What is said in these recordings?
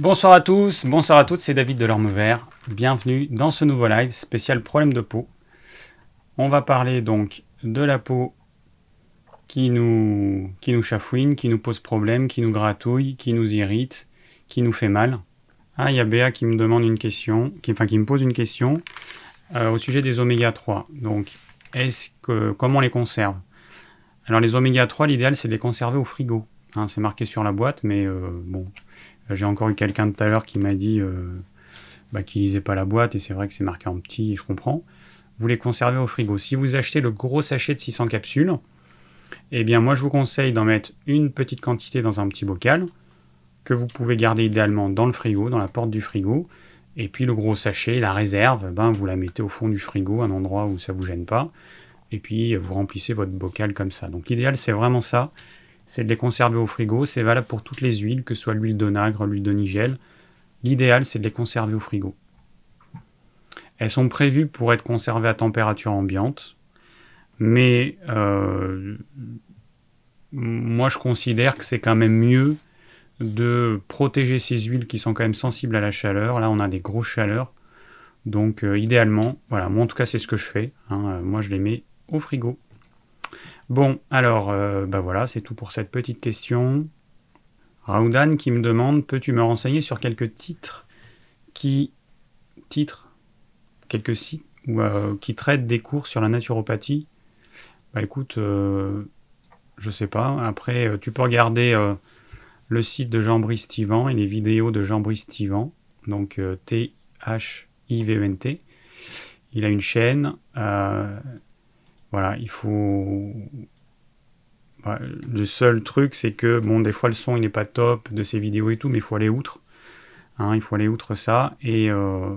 Bonsoir à tous, bonsoir à toutes, c'est David de l'Orme Vert. Bienvenue dans ce nouveau live spécial problème de peau. On va parler donc de la peau qui nous, qui chafouine, qui nous pose problème, qui nous gratouille, qui nous irrite, qui nous fait mal. Ah, il y a Béa qui me demande une question, enfin qui me pose une question euh, au sujet des oméga 3. Donc, est-ce que comment on les conserve? Alors les oméga 3, l'idéal c'est de les conserver au frigo. Hein, c'est marqué sur la boîte, mais euh, bon, j'ai encore eu quelqu'un tout à l'heure qui m'a dit euh, bah, qu'il lisait pas la boîte, et c'est vrai que c'est marqué en petit, et je comprends. Vous les conservez au frigo. Si vous achetez le gros sachet de 600 capsules, eh bien moi je vous conseille d'en mettre une petite quantité dans un petit bocal, que vous pouvez garder idéalement dans le frigo, dans la porte du frigo, et puis le gros sachet, la réserve, ben, vous la mettez au fond du frigo, un endroit où ça vous gêne pas, et puis vous remplissez votre bocal comme ça. Donc l'idéal c'est vraiment ça, c'est de les conserver au frigo. C'est valable pour toutes les huiles, que ce soit l'huile d'onagre, l'huile de nigel. L'idéal, c'est de les conserver au frigo. Elles sont prévues pour être conservées à température ambiante, mais euh, moi je considère que c'est quand même mieux de protéger ces huiles qui sont quand même sensibles à la chaleur. Là, on a des grosses chaleurs, donc euh, idéalement, voilà, moi en tout cas c'est ce que je fais. Hein. moi je les mets au frigo. Bon, alors, euh, bah voilà, c'est tout pour cette petite question. Raoudan qui me demande Peux-tu me renseigner sur quelques titres qui. titres Quelques sites euh, qui traitent des cours sur la naturopathie? Bah écoute, euh, je sais pas. Après, tu peux regarder le site de Jean-Brice Tivan et les vidéos de Jean-Brice Tivan, donc T-H-I-V-E-N-T. Il a une chaîne. Voilà, il faut. Le seul truc, c'est que, bon, des fois, le son, il n'est pas top de ces vidéos et tout, mais il faut aller outre. Hein, il faut aller outre ça, et, euh,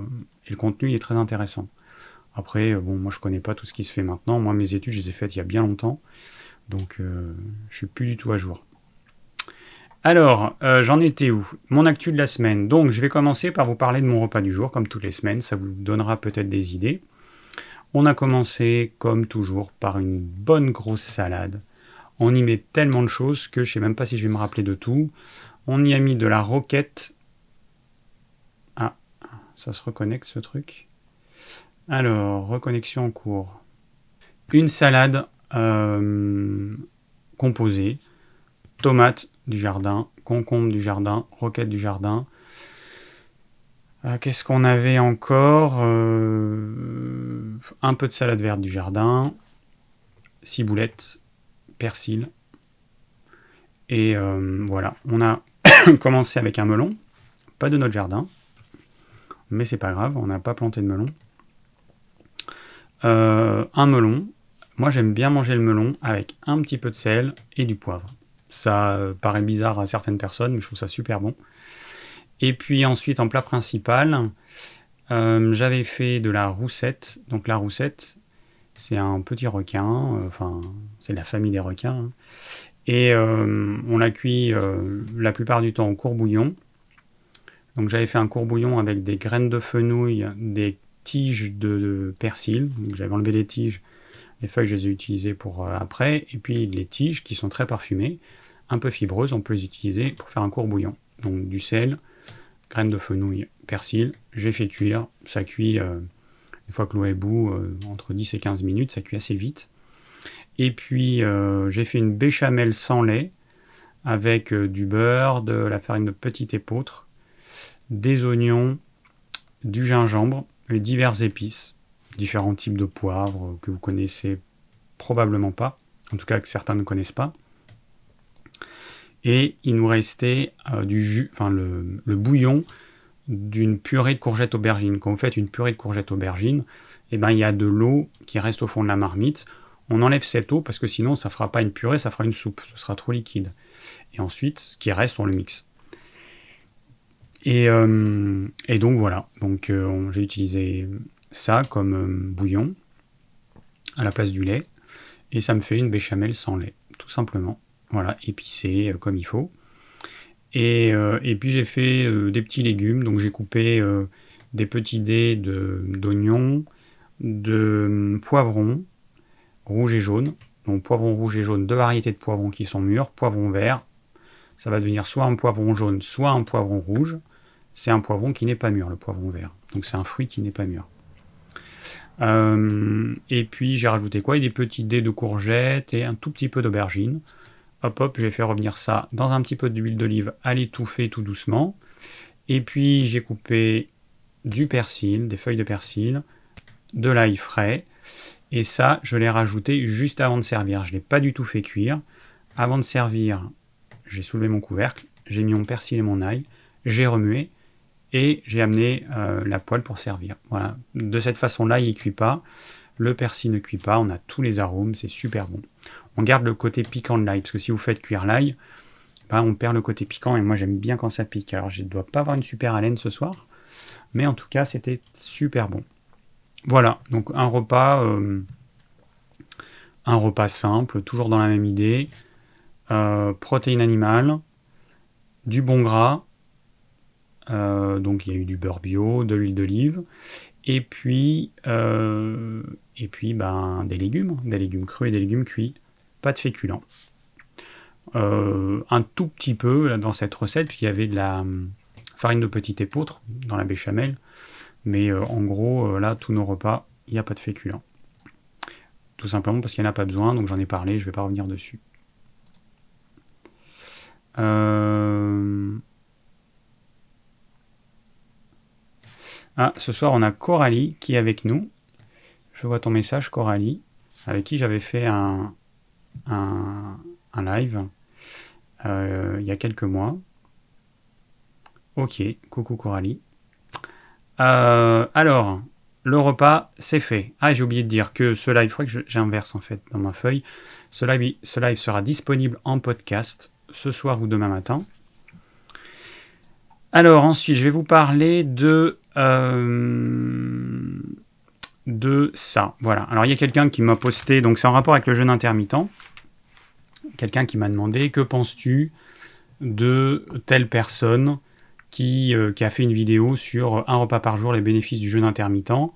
et, le contenu, il est très intéressant. Après, euh, bon, moi, je connais pas tout ce qui se fait maintenant. Moi, mes études, je les ai faites il y a bien longtemps, donc euh, je suis plus du tout à jour. Alors, j'en étais où? Mon actu de la semaine. Donc, je vais commencer par vous parler de mon repas du jour, comme toutes les semaines. Ça vous donnera peut-être des idées. On a commencé, comme toujours, par une bonne grosse salade. On y met tellement de choses que je ne sais même pas si je vais me rappeler de tout. On y a mis de la roquette. Ah, ça se reconnecte ce truc. Alors, reconnexion en cours. Une salade euh, composée. Tomate du jardin, concombre du jardin, roquette du jardin, euh, qu'est-ce qu'on avait encore euh, Un peu de salade verte du jardin, ciboulette, persil. Et euh, voilà, on a commencé avec un melon, pas de notre jardin, mais c'est pas grave, on n'a pas planté de melon. un melon, moi j'aime bien manger le melon avec un petit peu de sel et du poivre. Ça paraît bizarre à certaines personnes, mais je trouve ça super bon. Et puis ensuite, en plat principal, euh, j'avais fait de la roussette. Donc la roussette, c'est un petit requin, euh, enfin, c'est la famille des requins. Hein. Et euh, on l'a cuit la plupart du temps au courbouillon. Donc j'avais fait un courbouillon avec des graines de fenouil, des tiges de, persil. J'avais enlevé les tiges, les feuilles je les ai utilisées pour après. Et puis les tiges qui sont très parfumées, un peu fibreuses, on peut les utiliser pour faire un courbouillon. Donc du sel, graines de fenouil, persil, j'ai fait cuire, ça cuit euh, une fois que l'eau est bout, euh, entre 10 et 15 minutes, ça cuit assez vite. Et puis euh, j'ai fait une béchamel sans lait avec du beurre, de la farine de petite épeautre, des oignons, du gingembre et diverses épices, différents types de poivres que vous connaissez probablement pas, en tout cas que certains ne connaissent pas. Et il nous restait euh, du jus, enfin le, bouillon d'une purée de courgettes aubergines. Quand vous faites une purée de courgettes aubergines, eh ben, il y a de l'eau qui reste au fond de la marmite. On enlève cette eau parce que sinon ça fera pas une purée, ça fera une soupe. Ce sera trop liquide. Et ensuite, ce qui reste, on le mixe. Et, euh, donc voilà. Donc euh, j'ai utilisé ça comme bouillon à la place du lait. Et ça me fait une béchamel sans lait, tout simplement. Voilà, épicé euh, comme il faut. Et, euh, puis j'ai fait euh, des petits légumes, donc j'ai coupé des petits dés d'oignons, de, poivrons, rouge et jaune. Donc poivron rouge et jaune, deux variétés de poivrons qui sont mûrs, poivron vert, ça va devenir soit un poivron jaune, soit un poivron rouge. c'est un poivron qui n'est pas mûr, le poivron vert. Donc c'est un fruit qui n'est pas mûr. Euh, et puis j'ai rajouté quoi? Des petits dés de courgettes et un tout petit peu d'aubergine. Hop hop, j'ai fait revenir ça dans un petit peu d'huile d'olive à l'étouffer tout doucement. Et puis j'ai coupé du persil, des feuilles de persil, de l'ail frais. Et ça, je l'ai rajouté juste avant de servir. Je ne l'ai pas du tout fait cuire. Avant de servir, j'ai soulevé mon couvercle, j'ai mis mon persil et mon ail, j'ai remué et j'ai amené euh, la poêle pour servir. Voilà. De cette façon-là, il ne cuit pas. Le persil ne cuit pas. On a tous les arômes. C'est super bon. On garde le côté piquant de l'ail parce que si vous faites cuire l'ail, ben, on perd le côté piquant et moi j'aime bien quand ça pique. Alors je ne dois pas avoir une super haleine ce soir, mais en tout cas c'était super bon. Voilà, donc un repas, euh, un repas simple, toujours dans la même idée. Euh, protéines animales, du bon gras, euh, donc il y a eu du beurre bio, de l'huile d'olive, et puis, et puis ben, des légumes, des légumes crus et des légumes cuits, pas de féculents. Euh, un tout petit peu dans cette recette, puisqu'il y avait de la farine de petit épeautre dans la béchamel, mais en gros, là, tous nos repas, il n'y a pas de féculents. Tout simplement parce qu'il n'y en a pas besoin, donc j'en ai parlé, je ne vais pas revenir dessus. Euh, Ah, ce soir, on a Coralie qui est avec nous. Je vois ton message, Coralie, avec qui j'avais fait un, un, live euh, il y a quelques mois. Ok, coucou Coralie. Euh, alors, le repas, c'est fait. Ah, j'ai oublié de dire que ce live, je crois que j'inverse en fait dans ma feuille. Ce live, ce live sera disponible en podcast ce soir ou demain matin. Alors ensuite, je vais vous parler de euh, de ça. Voilà. Alors il y a quelqu'un qui m'a posté, donc c'est en rapport avec le jeûne intermittent. Quelqu'un qui m'a demandé que penses-tu de telle personne qui, euh, qui, a fait une vidéo sur un repas par jour, les bénéfices du jeûne intermittent?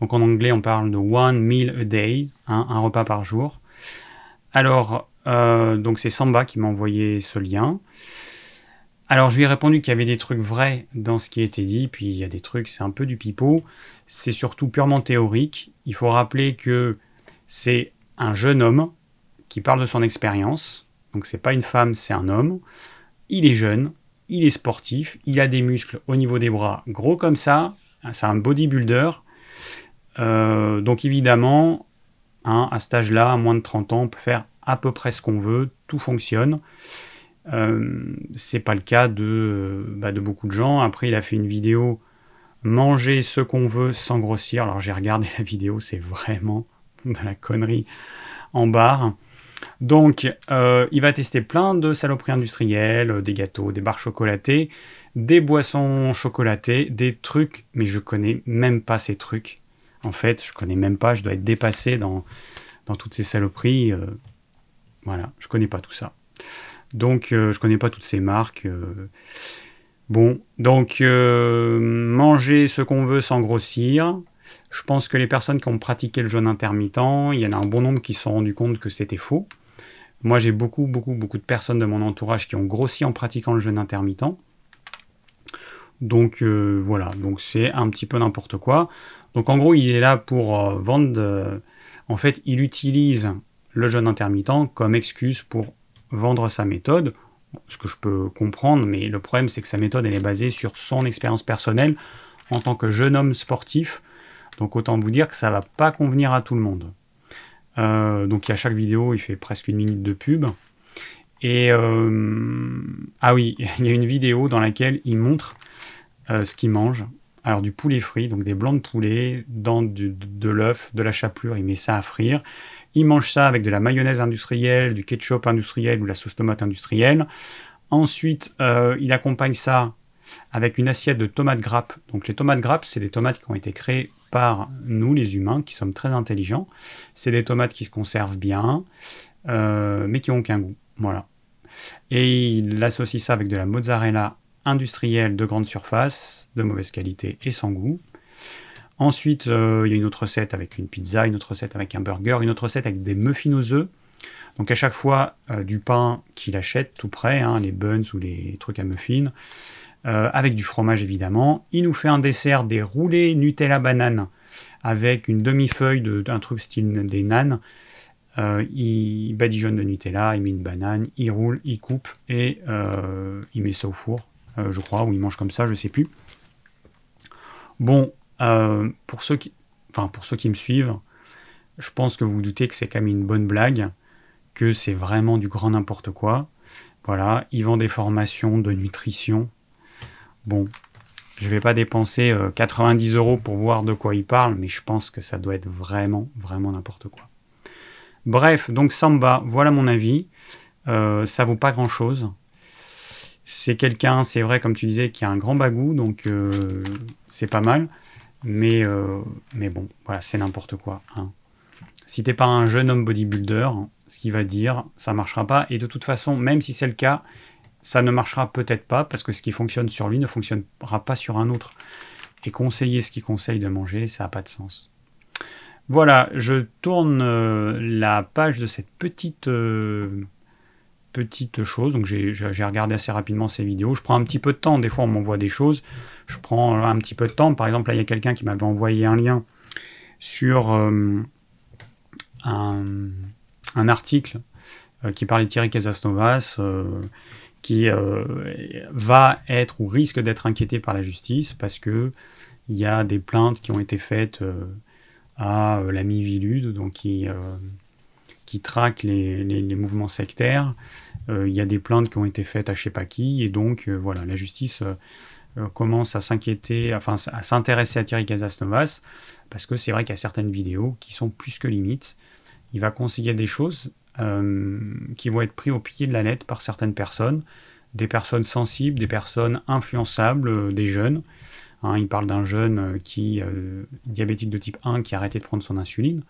Donc en anglais, on parle de one meal a day, hein, un repas par jour. Alors, euh, donc c'est Samba qui m'a envoyé ce lien. Alors je lui ai répondu qu'il y avait des trucs vrais dans ce qui était dit, puis il y a des trucs, c'est un peu du pipeau. C'est surtout purement théorique. Il faut rappeler que c'est un jeune homme qui parle de son expérience. Donc c'est pas une femme, c'est un homme. Il est jeune, il est sportif, il a des muscles au niveau des bras gros comme ça. C'est un bodybuilder. Euh, donc évidemment, hein, à cet âge-là, à moins de 30 ans, on peut faire à peu près ce qu'on veut, tout fonctionne. Euh, c'est pas le cas de, bah, de beaucoup de gens. Après, il a fait une vidéo manger ce qu'on veut sans grossir. Alors j'ai regardé la vidéo, c'est vraiment de la connerie en barre. Donc, euh, il va tester plein de saloperies industrielles, des gâteaux, des barres chocolatées, des boissons chocolatées, des trucs, mais je connais même pas ces trucs. En fait, je connais même pas, je dois être dépassé dans, dans toutes ces saloperies. Euh, voilà, je connais pas tout ça. Donc, euh, je connais pas toutes ces marques. Euh. Bon, donc, euh, manger ce qu'on veut sans grossir. Je pense que les personnes qui ont pratiqué le jeûne intermittent, il y en a un bon nombre qui se sont rendus compte que c'était faux. Moi, j'ai beaucoup, beaucoup, beaucoup de personnes de mon entourage qui ont grossi en pratiquant le jeûne intermittent. Donc voilà, donc c'est un petit peu n'importe quoi. Donc en gros, il est là pour vendre. en fait, il utilise le jeûne intermittent comme excuse pour vendre sa méthode, ce que je peux comprendre, mais le problème c'est que sa méthode elle est basée sur son expérience personnelle en tant que jeune homme sportif. Donc autant vous dire que ça va pas convenir à tout le monde. Euh, donc à chaque vidéo, il fait presque une minute de pub. Et euh, ah oui, il y a une vidéo dans laquelle il montre euh, ce qu'il mange. Alors du poulet frit, donc des blancs de poulet, dans de l'œuf, de la chapelure, il met ça à frire. Il mange ça avec de la mayonnaise industrielle, du ketchup industriel ou la sauce tomate industrielle. Ensuite, euh, il accompagne ça avec une assiette de tomates grappes. Donc les tomates grappes, c'est des tomates qui ont été créées par nous, les humains, qui sommes très intelligents. C'est des tomates qui se conservent bien, euh, mais qui n'ont aucun goût. Voilà. Et il associe ça avec de la mozzarella industrielle de grande surface, de mauvaise qualité et sans goût. Ensuite, euh, il y a une autre recette avec une pizza, une autre recette avec un burger, une autre recette avec des muffins aux œufs. Donc à chaque fois, euh, du pain qu'il achète tout prêt, hein, les buns ou les trucs à muffins, avec du fromage évidemment. Il nous fait un dessert des roulés Nutella banane avec une demi-feuille d'un truc style des nanes. il badigeonne de Nutella, il met une banane, il roule, il coupe et il met ça au four, je crois, ou il mange comme ça, je sais plus. Bon, pour ceux qui, enfin pour ceux qui me suivent, je pense que vous vous doutez que c'est quand même une bonne blague, que c'est vraiment du grand n'importe quoi. Voilà, ils vendent des formations de nutrition. Bon, je ne vais pas dépenser 90 euh, euros pour voir de quoi ils parlent, mais je pense que ça doit être vraiment, vraiment n'importe quoi. Bref, donc Samba, voilà mon avis. Euh, ça vaut pas grand chose. C'est quelqu'un, c'est vrai, comme tu disais, qui a un grand bagou, donc euh, c'est pas mal. Mais, mais bon, voilà, c'est n'importe quoi. Hein. Si t'es pas un jeune homme bodybuilder, ce qu'il va dire, ça marchera pas. Et de toute façon, même si c'est le cas, ça ne marchera peut-être pas parce que ce qui fonctionne sur lui ne fonctionnera pas sur un autre. Et conseiller ce qu'il conseille de manger, ça n'a pas de sens. Voilà, je tourne euh, la page de cette petite euh, petite chose. Donc j'ai regardé assez rapidement ces vidéos. Je prends un petit peu de temps. Des fois, on m'envoie des choses. Je prends un petit peu de temps. Par exemple, là, il y a quelqu'un qui m'avait envoyé un lien sur euh, un, article euh, qui parlait de Thierry Casasnovas, euh, qui va être ou risque d'être inquiété par la justice parce que il y a des plaintes qui ont été faites à l'ami Vilude, donc qui, qui traque les, les, mouvements sectaires. Il y a des plaintes qui ont été faites à je sais pas qui, et donc voilà, la justice euh, commence à s'inquiéter, enfin à s'intéresser à Thierry Casasnovas, parce que c'est vrai qu'il y a certaines vidéos qui sont plus que limites. Il va conseiller des choses euh, qui vont être prises au pied de la lettre par certaines personnes, des personnes sensibles, des personnes influençables, euh, des jeunes. Hein, il parle d'un jeune qui diabétique de type 1 qui a arrêté de prendre son insuline.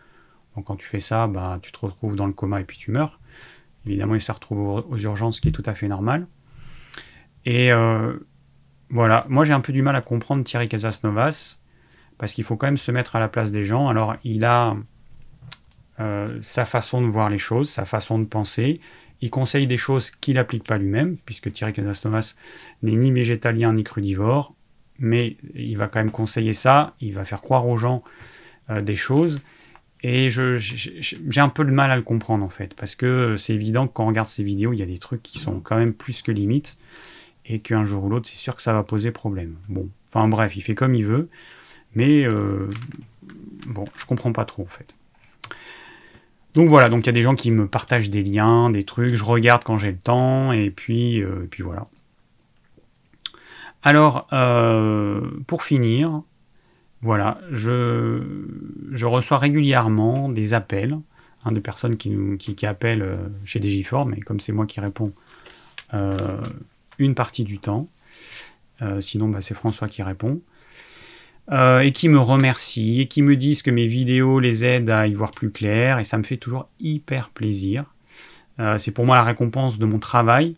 Donc quand tu fais ça, bah, tu te retrouves dans le coma et puis tu meurs. Évidemment, il se retrouve aux, urgences, ce qui est tout à fait normal. Et voilà, moi j'ai un peu du mal à comprendre Thierry Casasnovas, parce qu'il faut quand même se mettre à la place des gens. Alors il a euh, sa façon de voir les choses, sa façon de penser. Il conseille des choses qu'il n'applique pas lui-même, puisque Thierry Casasnovas n'est ni végétalien ni crudivore, mais il va quand même conseiller ça, il va faire croire aux gens euh, des choses. Et j'ai un peu de mal à le comprendre en fait, parce que c'est évident que quand on regarde ces vidéos, il y a des trucs qui sont quand même plus que limites et qu'un jour ou l'autre, c'est sûr que ça va poser problème. Bon, enfin bref, il fait comme il veut, mais euh, bon, je comprends pas trop en fait. Donc voilà, donc il y a des gens qui me partagent des liens, des trucs, je regarde quand j'ai le temps, et puis, euh, puis voilà. Alors, euh, pour finir, voilà, je, je, reçois régulièrement des appels hein, de personnes qui, qui, qui appellent chez Digiform, mais comme c'est moi qui réponds, une partie du temps. Euh, sinon, bah, c'est François qui répond. Euh, et qui me remercie et qui me disent que mes vidéos les aident à y voir plus clair et ça me fait toujours hyper plaisir. Euh, c'est pour moi la récompense de mon travail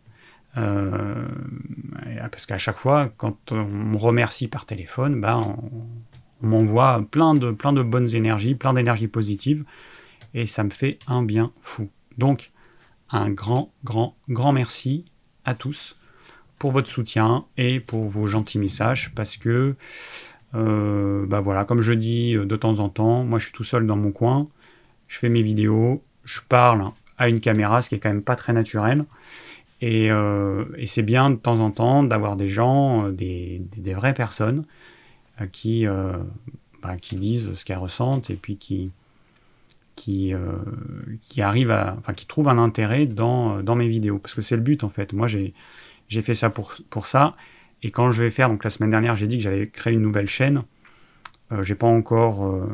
parce qu'à chaque fois quand on me remercie par téléphone, bah, on, m'envoie plein de, plein de bonnes énergies, plein d'énergie positive et ça me fait un bien fou. Donc un grand, grand, grand merci à tous pour votre soutien et pour vos gentils messages parce que, euh, bah voilà, comme je dis de temps en temps, moi je suis tout seul dans mon coin, je fais mes vidéos, je parle à une caméra, ce qui est quand même pas très naturel. Et, euh, c'est bien de temps en temps d'avoir des gens, euh, des, vraies personnes qui, bah, qui disent ce qu'elles ressentent et puis qui, qui, qui arrivent à, enfin, qui trouvent un intérêt dans, dans mes vidéos. Parce que c'est le but en fait. Moi j'ai j'ai fait ça pour, pour ça. Et quand je vais faire, donc la semaine dernière, j'ai dit que j'allais créer une nouvelle chaîne. Euh, j'ai pas encore euh,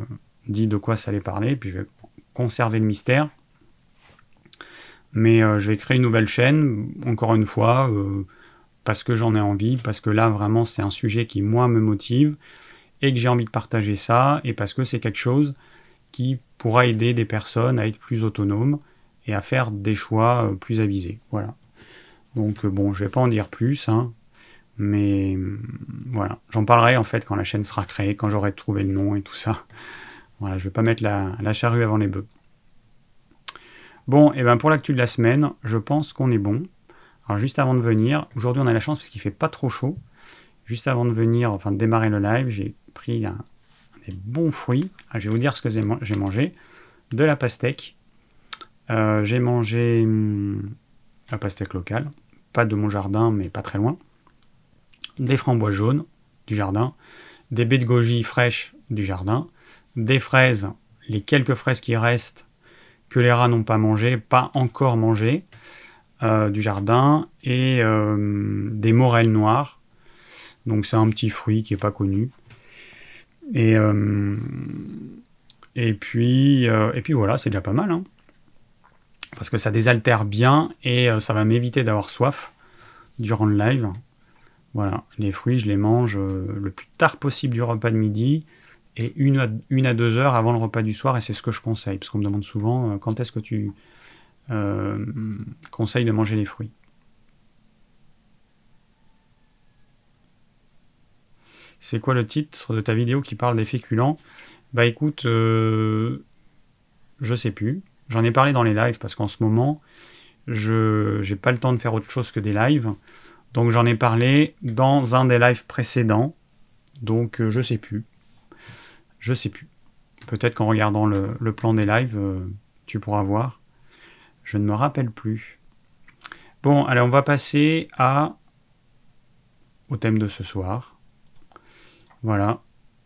dit de quoi ça allait parler, puis je vais conserver le mystère. Mais euh, je vais créer une nouvelle chaîne, encore une fois, parce que j'en ai envie, parce que là, vraiment, c'est un sujet qui, moi, me motive, et que j'ai envie de partager ça, et parce que c'est quelque chose qui pourra aider des personnes à être plus autonomes et à faire des choix plus avisés. Voilà. Donc euh, bon, je vais pas en dire plus, hein, mais voilà, j'en parlerai en fait quand la chaîne sera créée, quand j'aurai trouvé le nom et tout ça. Voilà, je vais pas mettre la, charrue avant les bœufs. Bon, et ben pour l'actu de la semaine, je pense qu'on est bon. Alors juste avant de venir, aujourd'hui on a la chance parce qu'il fait pas trop chaud. juste avant de venir, enfin de démarrer le live, j'ai pris des bons fruits. Ah, je vais vous dire ce que j'ai mangé. De la pastèque. Euh, j'ai mangé hum, la pastèque locale. Pas de mon jardin, mais pas très loin. Des framboises jaunes du jardin. Des baies de goji fraîches du jardin. Des fraises, les quelques fraises qui restent que les rats n'ont pas mangé, pas encore mangé, euh, du jardin. Et euh, des morelles noires. Donc c'est un petit fruit qui n'est pas connu. Et, euh, puis, et puis voilà, c'est déjà pas mal. Hein. Parce que ça désaltère bien et ça va m'éviter d'avoir soif durant le live. Voilà, les fruits, je les mange le plus tard possible du repas de midi et une à, deux heures avant le repas du soir, et c'est ce que je conseille, parce qu'on me demande souvent quand est-ce que tu conseilles de manger les fruits? C'est quoi le titre de ta vidéo qui parle des féculents? Bah écoute, euh, je sais plus. J'en ai parlé dans les lives parce qu'en ce moment, je n'ai pas le temps de faire autre chose que des lives. Donc j'en ai parlé dans un des lives précédents. Donc euh, je sais plus. Je sais plus. Peut-être qu'en regardant le, plan des lives, euh, tu pourras voir. Je ne me rappelle plus. Bon, allez, on va passer au thème de ce soir. Voilà.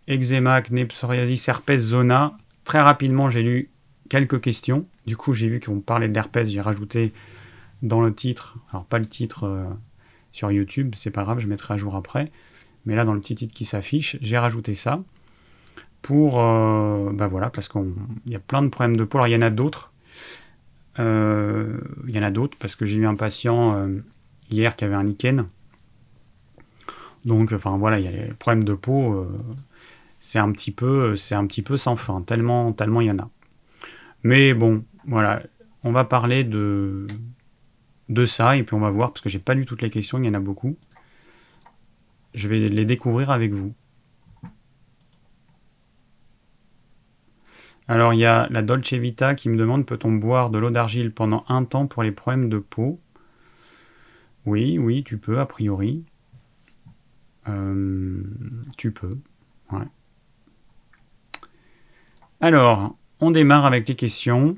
Eczéma, acné, psoriasis, herpès, zona. Très rapidement, j'ai lu quelques questions. Du coup, j'ai vu qu'on parlait de l'herpès. J'ai rajouté dans le titre, alors pas le titre euh, sur YouTube, c'est pas grave, je mettrai à jour après. Mais là, dans le petit titre qui s'affiche, j'ai rajouté ça pour, ben voilà, parce qu'il y a plein de problèmes de peau. Alors, il y en a d'autres. Euh, il y en a d'autres parce que j'ai eu un patient hier qui avait un lichen donc, enfin voilà, il y a les problèmes de peau, euh, c'est un petit peu, c'est un petit peu sans fin, tellement, tellement il y en a. Mais bon, voilà, on va parler de de ça et puis on va voir parce que j'ai pas lu toutes les questions, il y en a beaucoup. Je vais les découvrir avec vous. Alors il y a la Dolce Vita qui me demande peut-on boire de l'eau d'argile pendant un temps pour les problèmes de peau? Oui, oui, tu peux a priori. Euh, tu peux. Alors, on démarre avec les questions.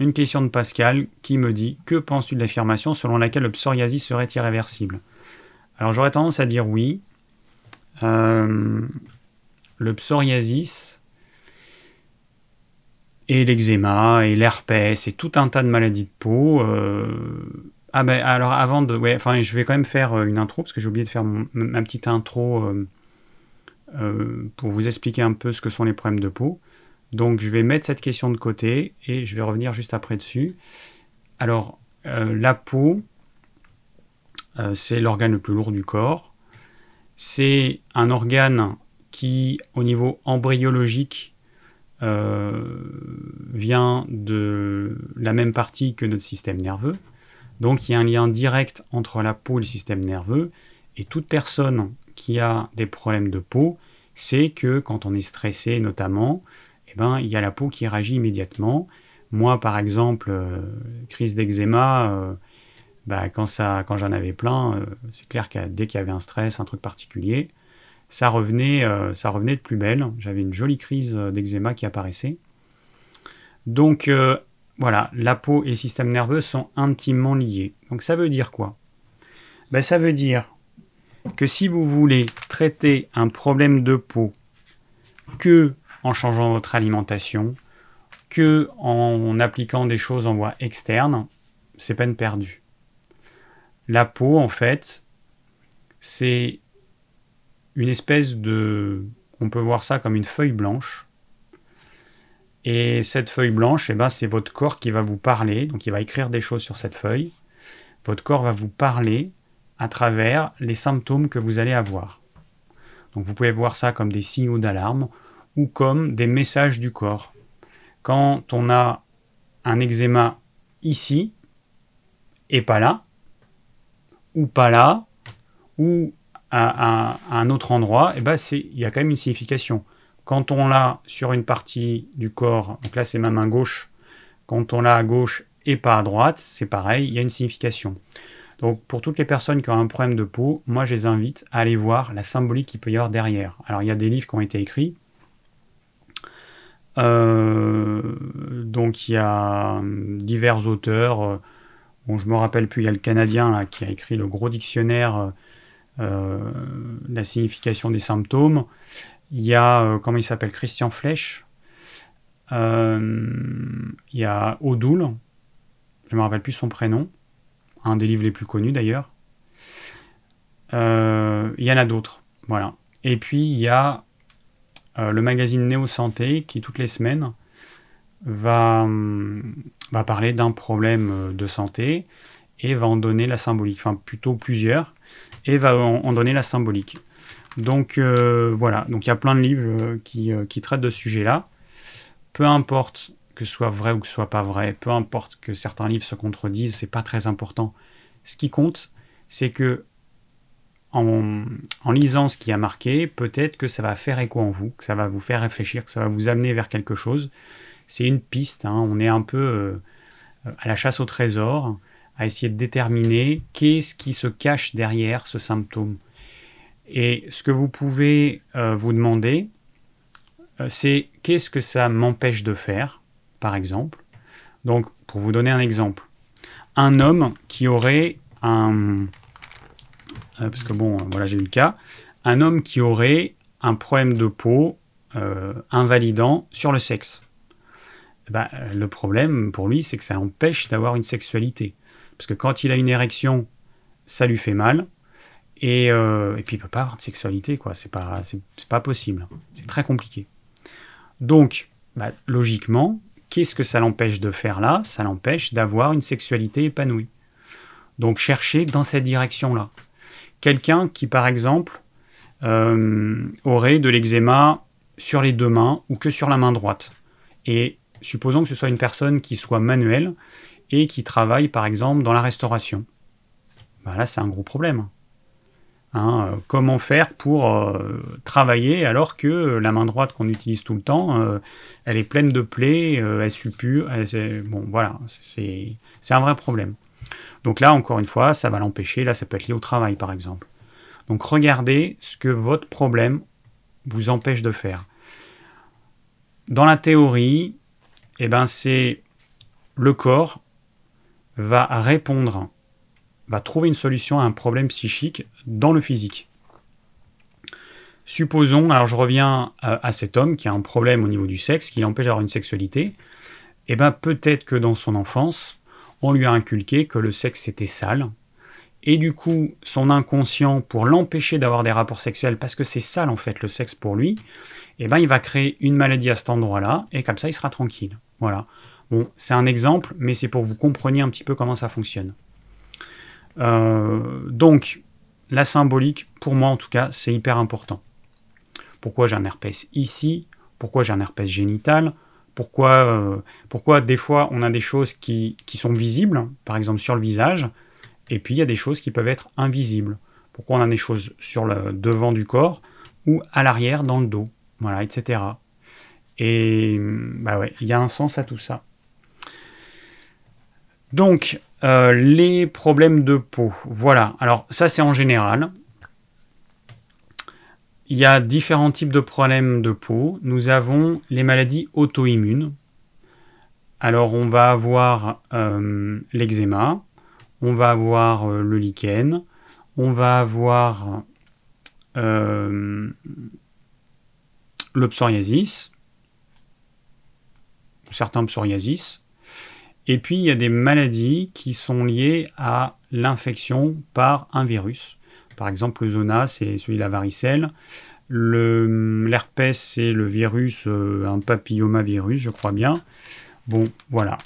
Une question de Pascal qui me dit Que penses-tu de l'affirmation selon laquelle le psoriasis serait irréversible? Alors j'aurais tendance à dire oui. Euh, le psoriasis et l'eczéma et l'herpès et tout un tas de maladies de peau euh, ah ben alors avant de... Enfin je vais quand même faire euh, une intro parce que j'ai oublié de faire ma petite intro pour vous expliquer un peu ce que sont les problèmes de peau. Donc je vais mettre cette question de côté et je vais revenir juste après dessus. Alors la peau, c'est l'organe le plus lourd du corps. C'est un organe qui, au niveau embryologique, vient de la même partie que notre système nerveux. Donc il y a un lien direct entre la peau et le système nerveux, et toute personne qui a des problèmes de peau sait que quand on est stressé notamment, eh ben, il y a la peau qui réagit immédiatement. Moi par exemple, euh, crise d'eczéma, euh, bah, quand, quand j'en avais plein, euh, c'est clair que dès qu'il y avait un stress, un truc particulier, ça revenait, ça revenait de plus belle. J'avais une jolie crise d'eczéma qui apparaissait. Donc voilà, la peau et le système nerveux sont intimement liés. Donc ça veut dire quoi? Ben, Ça veut dire que si vous voulez traiter un problème de peau que en changeant votre alimentation, que en appliquant des choses en voie externe, c'est peine perdue. La peau, en fait, c'est une espèce de... On peut voir ça comme une feuille blanche et cette feuille blanche, eh ben, c'est votre corps qui va vous parler, donc il va écrire des choses sur cette feuille. Votre corps va vous parler à travers les symptômes que vous allez avoir. Donc vous pouvez voir ça comme des signaux d'alarme ou comme des messages du corps. Quand on a un eczéma ici et pas là, ou pas là, ou à, un autre endroit, eh ben il y a quand même une signification. Quand on l'a sur une partie du corps, donc là c'est ma main gauche, quand on l'a à gauche et pas à droite, c'est pareil, il y a une signification. Donc pour toutes les personnes qui ont un problème de peau, moi je les invite à aller voir la symbolique qu'il peut y avoir derrière. Alors il y a des livres qui ont été écrits. Euh, donc il y a divers auteurs. Bon, je me rappelle plus, il y a le Canadien qui a écrit le gros dictionnaire euh, la signification des symptômes. Il y a, euh, comment il s'appelle, Christian Flech. il y a Odoul, je ne me rappelle plus son prénom un des livres les plus connus d'ailleurs. Euh, il y en a d'autres, voilà. Et puis il y a euh, le magazine Néo Santé qui toutes les semaines va, hum, parler d'un problème de santé et va en donner la symbolique, enfin plutôt plusieurs, et va en, donner la symbolique. Donc euh, voilà, donc il y a plein de livres qui, qui traitent de ce sujet-là. Peu importe que ce soit vrai ou que ce soit pas vrai, peu importe que certains livres se contredisent, c'est pas très important. Ce qui compte, c'est que en, lisant ce qui a marqué, peut-être que ça va faire écho en vous, que ça va vous faire réfléchir, que ça va vous amener vers quelque chose. C'est une piste, hein. on est un peu euh, à la chasse au trésor, à essayer de déterminer qu'est-ce qui se cache derrière ce symptôme. Et ce que vous pouvez euh, vous demander, euh, c'est qu'est-ce que ça m'empêche de faire par exemple. Donc, pour vous donner un exemple, un homme qui aurait un... Euh, parce que bon, voilà, j'ai eu le cas. Un homme qui aurait un problème de peau euh, invalidant sur le sexe. Eh ben, le problème pour lui, c'est que ça empêche d'avoir une sexualité. Parce que quand il a une érection, ça lui fait mal. Et, euh, puis il peut pas avoir de sexualité, quoi. C'est pas, c'est, pas possible. C'est très compliqué. Donc, bah, logiquement, Qu'est-ce que ça l'empêche de faire là? Ça l'empêche d'avoir une sexualité épanouie. Donc chercher dans cette direction-là. Quelqu'un qui, par exemple, euh, aurait de l'eczéma sur les deux mains ou que sur la main droite. Et supposons que ce soit une personne qui soit manuelle et qui travaille, par exemple, dans la restauration. Bah là, c'est un gros problème. Hein, euh, comment faire pour euh, travailler alors que la main droite qu'on utilise tout le temps, elle est pleine de plaies, elle suppure. bon, voilà, c'est un vrai problème. Donc là, encore une fois, ça va l'empêcher. Là, ça peut être lié au travail, par exemple. Donc regardez ce que votre problème vous empêche de faire. Dans la théorie, eh ben, c'est le corps va répondre va trouver une solution à un problème psychique dans le physique. Supposons, alors je reviens à, cet homme qui a un problème au niveau du sexe, qui l'empêche d'avoir une sexualité, et eh bien peut-être que dans son enfance, on lui a inculqué que le sexe était sale, et du coup, son inconscient, pour l'empêcher d'avoir des rapports sexuels, parce que c'est sale en fait le sexe pour lui, eh ben il va créer une maladie à cet endroit-là, et comme ça il sera tranquille. Voilà. Bon, c'est un exemple, mais c'est pour que vous compreniez un petit peu comment ça fonctionne. Euh, donc, la symbolique, pour moi en tout cas, c'est hyper important. Pourquoi j'ai un herpès ici? Pourquoi j'ai un herpès génital? Pourquoi, euh, pourquoi des fois on a des choses qui, sont visibles, par exemple sur le visage, et puis il y a des choses qui peuvent être invisibles. Pourquoi on a des choses sur le devant du corps ou à l'arrière dans le dos, voilà, etc. Et bah ouais, il y a un sens à tout ça. Donc, euh, les problèmes de peau. Voilà, alors ça c'est en général. Il y a différents types de problèmes de peau. Nous avons les maladies auto-immunes. Alors on va avoir euh, l'eczéma, on va avoir euh, le lichen, on va avoir le psoriasis, certains psoriasis, et puis, il y a des maladies qui sont liées à l'infection par un virus. Par exemple, le zona, c'est celui de la varicelle. L'herpès, c'est le virus, euh, un papillomavirus, je crois bien. Bon, voilà.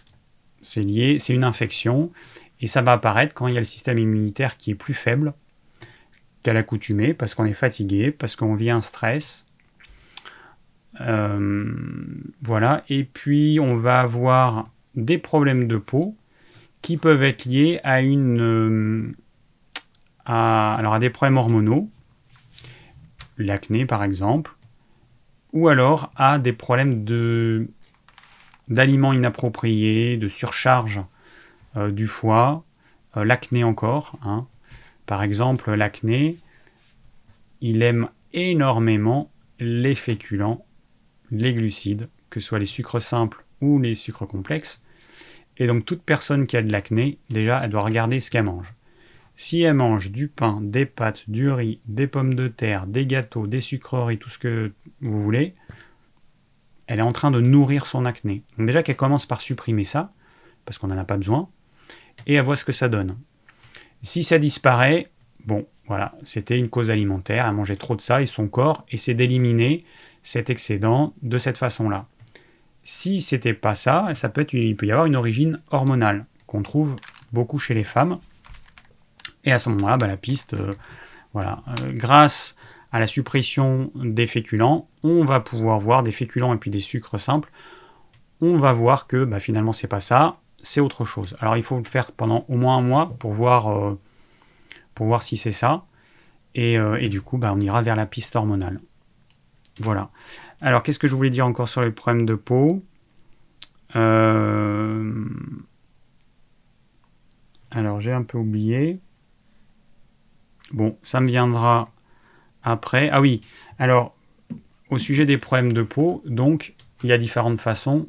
C'est lié, c'est une infection. Et ça va apparaître quand il y a le système immunitaire qui est plus faible qu'à l'accoutumée, parce qu'on est fatigué, parce qu'on vit un stress. Euh, voilà. Et puis, on va avoir des problèmes de peau qui peuvent être liés à une euh, à, alors à des problèmes hormonaux, l'acné par exemple, ou alors à des problèmes de d'aliments inappropriés, de surcharge euh, du foie, euh, l'acné encore. Hein. Par exemple, l'acné, il aime énormément les féculents, les glucides, que ce soit les sucres simples ou les sucres complexes. Et donc toute personne qui a de l'acné, déjà, elle doit regarder ce qu'elle mange. Si elle mange du pain, des pâtes, du riz, des pommes de terre, des gâteaux, des sucreries, tout ce que vous voulez, elle est en train de nourrir son acné. Donc déjà qu'elle commence par supprimer ça, parce qu'on n'en a pas besoin, et elle voit ce que ça donne. Si ça disparaît, bon, voilà, c'était une cause alimentaire, elle mangeait trop de ça, et son corps essaie d'éliminer cet excédent de cette façon-là. Si c'était pas ça, ça il peut y avoir une origine hormonale qu'on trouve beaucoup chez les femmes. Et à ce moment-là, bah, la piste, euh, voilà, euh, grâce à la suppression des féculents, on va pouvoir voir des féculents et puis des sucres simples. On va voir que bah, finalement c'est pas ça, c'est autre chose. Alors il faut le faire pendant au moins un mois pour voir, euh, pour voir si c'est ça. Et, du coup, bah, on ira vers la piste hormonale. Voilà. Alors, qu'est-ce que je voulais dire encore sur les problèmes de peau? Alors, j'ai un peu oublié. Bon, ça me viendra après. Ah oui, alors, au sujet des problèmes de peau, donc, il y a différentes façons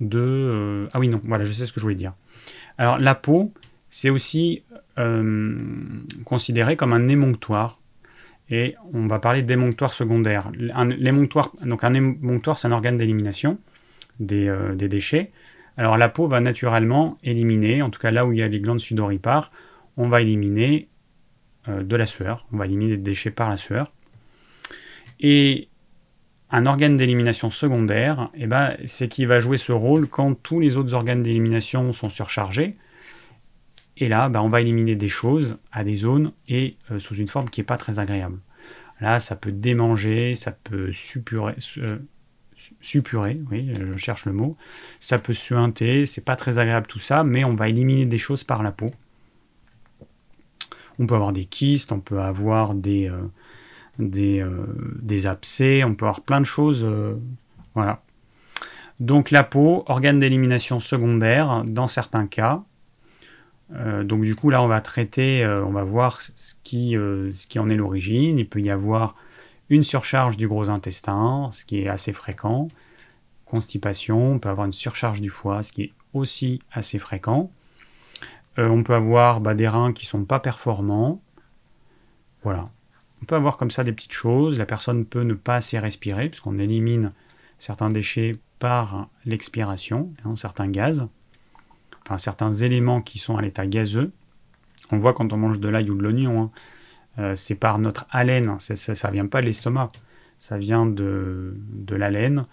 de... Euh, ah oui, non, voilà, je sais ce que je voulais dire. Alors, la peau, c'est aussi euh, considéré comme un émonctoire et on va parler d'émonctoire secondaire. Un, donc un émonctoire, c'est un organe d'élimination euh, des, déchets. Alors la peau va naturellement éliminer, en tout cas là où il y a les glandes sudoripares, on va éliminer de la sueur, on va éliminer des déchets par la sueur. Et un organe d'élimination secondaire, eh ben, c'est qui va jouer ce rôle quand tous les autres organes d'élimination sont surchargés. Et là, ben, on va éliminer des choses à des zones et euh, sous une forme qui n'est pas très agréable. Là, ça peut démanger, ça peut suppurer, euh, oui, je cherche le mot. Ça peut suinter, c'est pas très agréable tout ça, mais on va éliminer des choses par la peau. On peut avoir des kystes, on peut avoir des, euh, des, abcès, on peut avoir plein de choses. voilà. Donc la peau, organe d'élimination secondaire, dans certains cas, euh, donc du coup là on va traiter, euh, on va voir ce qui, euh, ce qui en est l'origine. Il peut y avoir une surcharge du gros intestin, ce qui est assez fréquent. Constipation, on peut avoir une surcharge du foie, ce qui est aussi assez fréquent. On peut avoir bah, des reins qui sont pas performants. Voilà. On peut avoir comme ça des petites choses. La personne peut ne pas assez respirer, puisqu'on élimine certains déchets par l'expiration, hein, certains gaz certains éléments qui sont à l'état gazeux. On voit quand on mange de l'ail ou de l'oignon, hein. euh, c'est par notre haleine, ça ne vient pas de l'estomac, ça vient de, de l'haleine,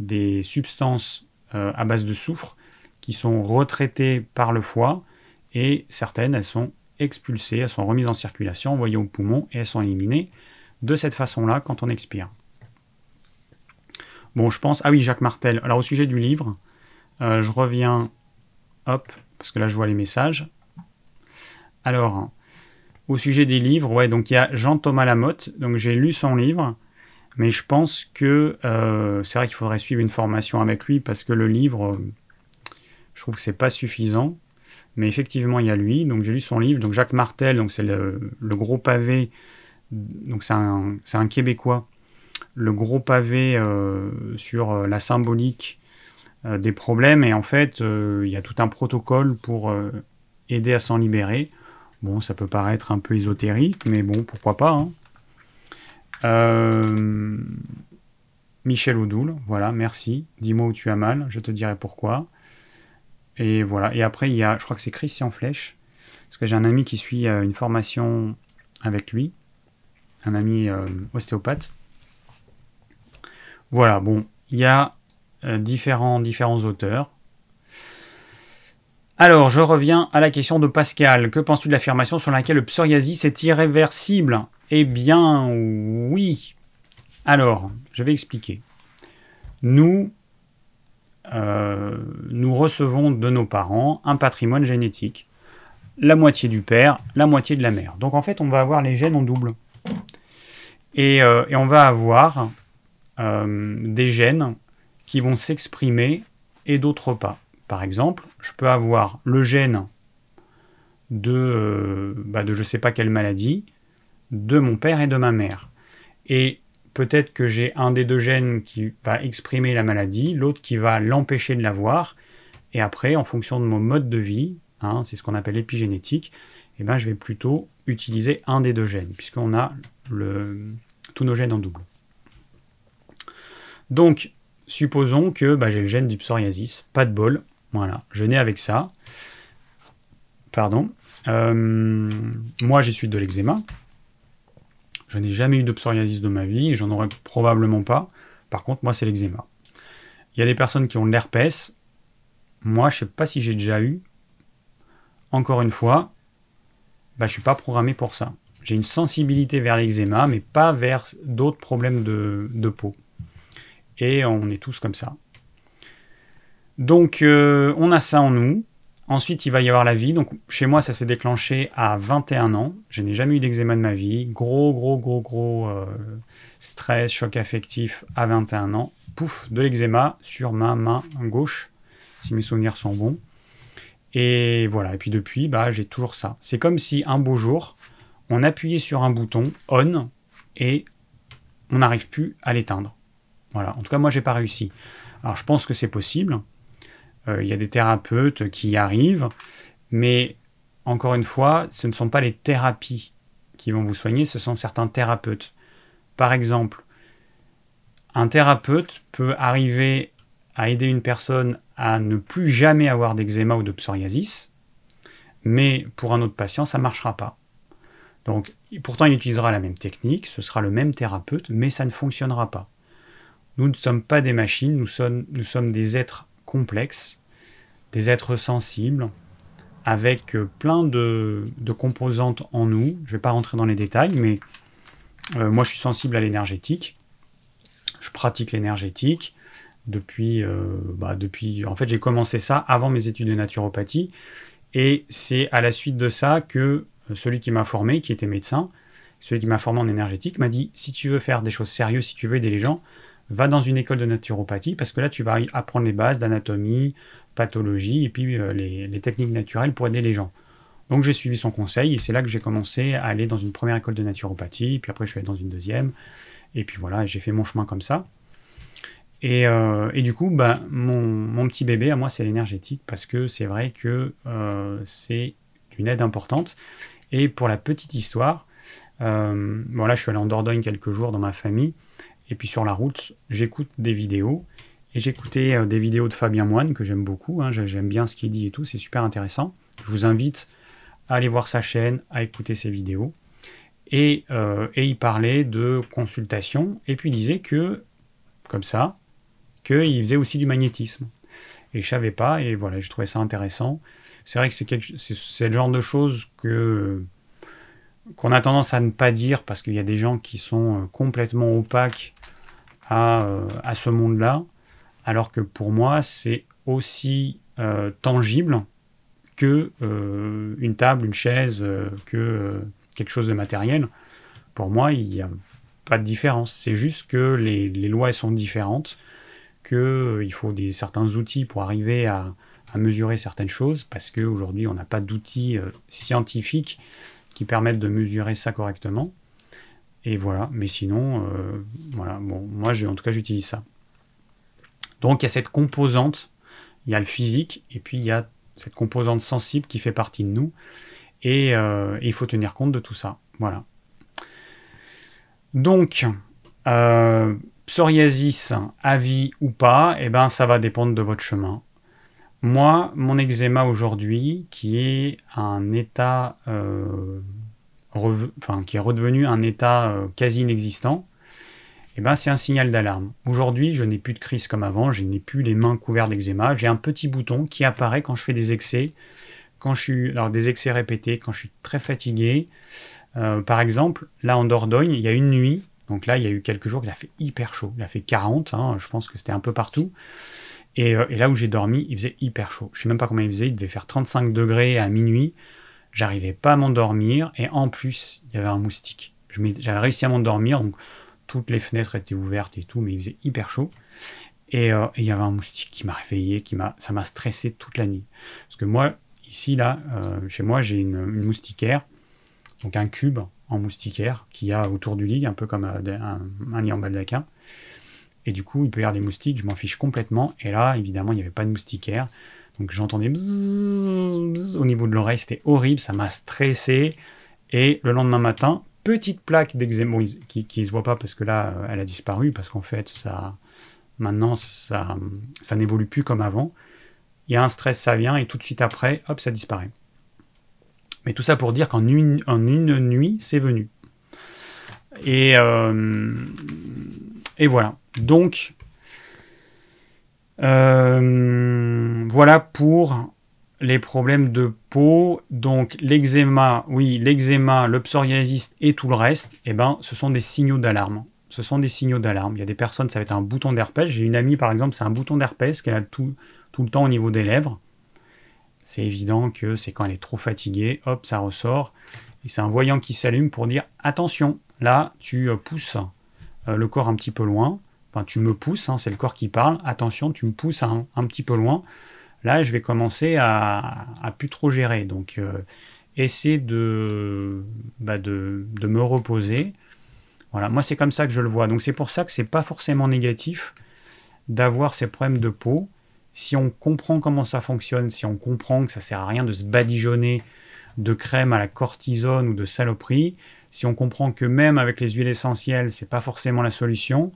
des substances euh, à base de soufre qui sont retraitées par le foie et certaines, elles sont expulsées, elles sont remises en circulation, envoyées au poumon et elles sont éliminées de cette façon-là quand on expire. Bon, je pense. Ah oui, Jacques Martel. Alors, au sujet du livre, euh, je reviens Hop, parce que là je vois les messages. Alors, au sujet des livres, ouais, donc il y a Jean-Thomas Lamotte, donc j'ai lu son livre, mais je pense que euh, c'est vrai qu'il faudrait suivre une formation avec lui parce que le livre, je trouve que c'est pas suffisant. Mais effectivement, il y a lui, donc j'ai lu son livre, donc Jacques Martel, donc c'est le, gros pavé, c'est un, Québécois, le gros pavé euh, sur euh, la symbolique euh, des problèmes et en fait il y a tout un protocole pour aider à s'en libérer. Bon, ça peut paraître un peu ésotérique, mais bon, pourquoi pas. Hein. Michel Oudoul, voilà, merci. Dis-moi où tu as mal, je te dirai pourquoi. Et voilà. Et après, il y a, je crois que c'est Christian Flèche, parce que j'ai un ami qui suit une formation avec lui, un ami ostéopathe. Voilà, bon, il y a euh, différents, différents auteurs. Alors, je reviens à la question de Pascal. Que penses-tu de l'affirmation sur laquelle le psoriasis est irréversible? Eh bien, oui. Alors, je vais expliquer. Nous, euh, nous recevons de nos parents un patrimoine génétique. La moitié du père, la moitié de la mère. Donc en fait, on va avoir les gènes en double. Et, euh, on va avoir des gènes qui vont s'exprimer et d'autres pas. Par exemple, je peux avoir le gène de, euh, bah, je sais pas quelle maladie, de mon père et de ma mère. Et peut-être que j'ai un des deux gènes qui va exprimer la maladie, l'autre qui va l'empêcher de l'avoir, et après, en fonction de mon mode de vie, hein, c'est ce qu'on appelle l'épigénétique, eh ben, je vais plutôt utiliser un des deux gènes, puisqu'on a tous nos gènes en double. Donc, supposons que bah, j'ai le gène du psoriasis, pas de bol, voilà, je nais avec ça. Pardon. Euh, moi, j'ai suite de l'eczéma. Je n'ai jamais eu de psoriasis de ma vie et j'en aurais probablement pas. Par contre, moi, c'est l'eczéma. Il y a des personnes qui ont de l'herpès. Moi, je sais pas si j'ai déjà eu. Encore une fois, bah, je suis pas programmé pour ça. J'ai une sensibilité vers l'eczéma, mais pas vers d'autres problèmes de peau. Et on est tous comme ça. Donc, euh, on a ça en nous. Ensuite, il va y avoir la vie. Donc, chez moi, ça s'est déclenché à 21 ans. Je n'ai jamais eu d'eczéma de ma vie. Gros, gros, gros, gros euh, stress, choc affectif à 21 ans. Pouf, de l'eczéma sur ma main gauche, si mes souvenirs sont bons. Et voilà. Et puis depuis, bah, j'ai toujours ça. C'est comme si un beau jour, on appuyait sur un bouton on et on n'arrive plus à l'éteindre. Voilà. En tout cas, moi, j'ai pas réussi. Alors, je pense que c'est possible. Euh, il y a des thérapeutes qui y arrivent, mais encore une fois, ce ne sont pas les thérapies qui vont vous soigner, ce sont certains thérapeutes. Par exemple, un thérapeute peut arriver à aider une personne à ne plus jamais avoir d'eczéma ou de psoriasis, mais pour un autre patient, ça ne marchera pas. Donc, pourtant, il utilisera la même technique, ce sera le même thérapeute, mais ça ne fonctionnera pas. Nous ne sommes pas des machines, nous sommes, nous sommes des êtres complexes, des êtres sensibles, avec euh, plein de, composantes en nous. Je ne vais pas rentrer dans les détails, mais euh, moi je suis sensible à l'énergétique. Je pratique l'énergétique depuis, euh, bah, depuis. En fait, j'ai commencé ça avant mes études de naturopathie, et c'est à la suite de ça que celui qui m'a formé, qui était médecin, celui qui m'a formé en énergétique, m'a dit si tu veux faire des choses sérieuses, si tu veux aider les gens, va dans une école de naturopathie parce que là tu vas apprendre les bases d'anatomie, pathologie et puis euh, les, techniques naturelles pour aider les gens. Donc j'ai suivi son conseil et c'est là que j'ai commencé à aller dans une première école de naturopathie, puis après je suis allé dans une deuxième, et puis voilà, j'ai fait mon chemin comme ça. Et, euh, du coup, bah, mon, petit bébé à moi c'est l'énergétique parce que c'est vrai que euh, c'est une aide importante. Et pour la petite histoire, voilà, je suis allé en Dordogne quelques jours dans ma famille. Et puis sur la route, j'écoute des vidéos. Et j'écoutais euh, des vidéos de Fabien Moine, que j'aime beaucoup. Hein. j'aime bien ce qu'il dit et tout. C'est super intéressant. Je vous invite à aller voir sa chaîne, à écouter ses vidéos. Et, euh, et il parlait de consultation. Et puis il disait que, comme ça, qu'il faisait aussi du magnétisme. Et je savais pas. Et voilà, je trouvais ça intéressant. C'est vrai que c'est le genre de choses que qu'on a tendance à ne pas dire parce qu'il y a des gens qui sont euh, complètement opaques euh, à, ce monde-là, alors que pour moi, c'est aussi euh, tangible que une table, une chaise, que quelque chose de matériel. Pour moi, il n'y a pas de différence. C'est juste que les, lois sont différentes, qu'il faut des, certains outils pour arriver à, à mesurer certaines choses, parce qu'aujourd'hui, on n'a pas d'outils scientifiques qui permettent de mesurer ça correctement. Et voilà, mais sinon, euh, voilà, bon, moi en tout cas j'utilise ça. Donc il y a cette composante, il y a le physique, et puis il y a cette composante sensible qui fait partie de nous, et, euh, il faut tenir compte de tout ça. Voilà. Donc, euh, psoriasis, avis ou pas, et eh ben, ça va dépendre de votre chemin. Moi, mon eczéma aujourd'hui, qui est un état, euh, qui est redevenu un état euh, quasi inexistant, eh ben, c'est un signal d'alarme. Aujourd'hui, je n'ai plus de crise comme avant, je n'ai plus les mains couvertes d'eczéma, j'ai un petit bouton qui apparaît quand je fais des excès, quand je suis, des excès répétés, quand je suis très fatigué. Euh, par exemple, là en Dordogne, il y a une nuit, donc là il y a eu quelques jours, il a fait hyper chaud, il a fait 40, hein, je pense que c'était un peu partout. Euh, et, là où j'ai dormi, il faisait hyper chaud. Je sais même pas combien il faisait, il devait faire 35 degrés à minuit. J'arrivais pas à m'endormir et en plus, il y avait un moustique. J'avais réussi à m'endormir, donc toutes les fenêtres étaient ouvertes et tout, mais il faisait hyper chaud. Et, euh, il y avait un moustique qui m'a réveillé, qui m'a, ça m'a stressé toute la nuit. Parce que moi, ici, là, chez moi, j'ai une, moustiquaire, donc un cube en moustiquaire qui a autour du lit, un peu comme un, lit en baldaquin. Et du coup, il peut y avoir des moustiques, je m'en fiche complètement. Et là, évidemment, il n'y avait pas de moustiquaire. Donc j'entendais au niveau de l'oreille, c'était horrible, ça m'a stressé. Et le lendemain matin, petite plaque d'eczéma qui ne se voit pas parce que là, euh, elle a disparu, parce qu'en fait, ça, maintenant, ça, ça n'évolue plus comme avant. Il y a un stress, ça vient, et tout de suite après, hop, ça disparaît. Mais tout ça pour dire qu'en une, en une nuit, c'est venu. Et, euh, et voilà. Donc, euh, voilà pour les problèmes de peau. Donc l'eczéma, oui, l'eczéma, le psoriasis et tout le reste, eh ben, ce sont des signaux d'alarme. Ce sont des signaux d'alarme. Il y a des personnes, ça va être un bouton d'herpès. J'ai une amie, par exemple, c'est un bouton d'herpès qu'elle a tout, tout le temps au niveau des lèvres. C'est évident que c'est quand elle est trop fatiguée, hop, ça ressort. Et c'est un voyant qui s'allume pour dire attention, là, tu pousses euh, le corps un petit peu loin. Tu me pousses, hein, c'est le corps qui parle. Attention, tu me pousses un, petit peu loin là, je vais commencer à, plus trop gérer. Donc, euh, essayer bah, de, de, me reposer. Voilà, moi, c'est comme ça que je le vois. Donc, c'est pour ça que c'est pas forcément négatif d'avoir ces problèmes de peau. Si on comprend comment ça fonctionne, si on comprend que ça sert à rien de se badigeonner de crème à la cortisone ou de saloperie, si on comprend que même avec les huiles essentielles, c'est pas forcément la solution,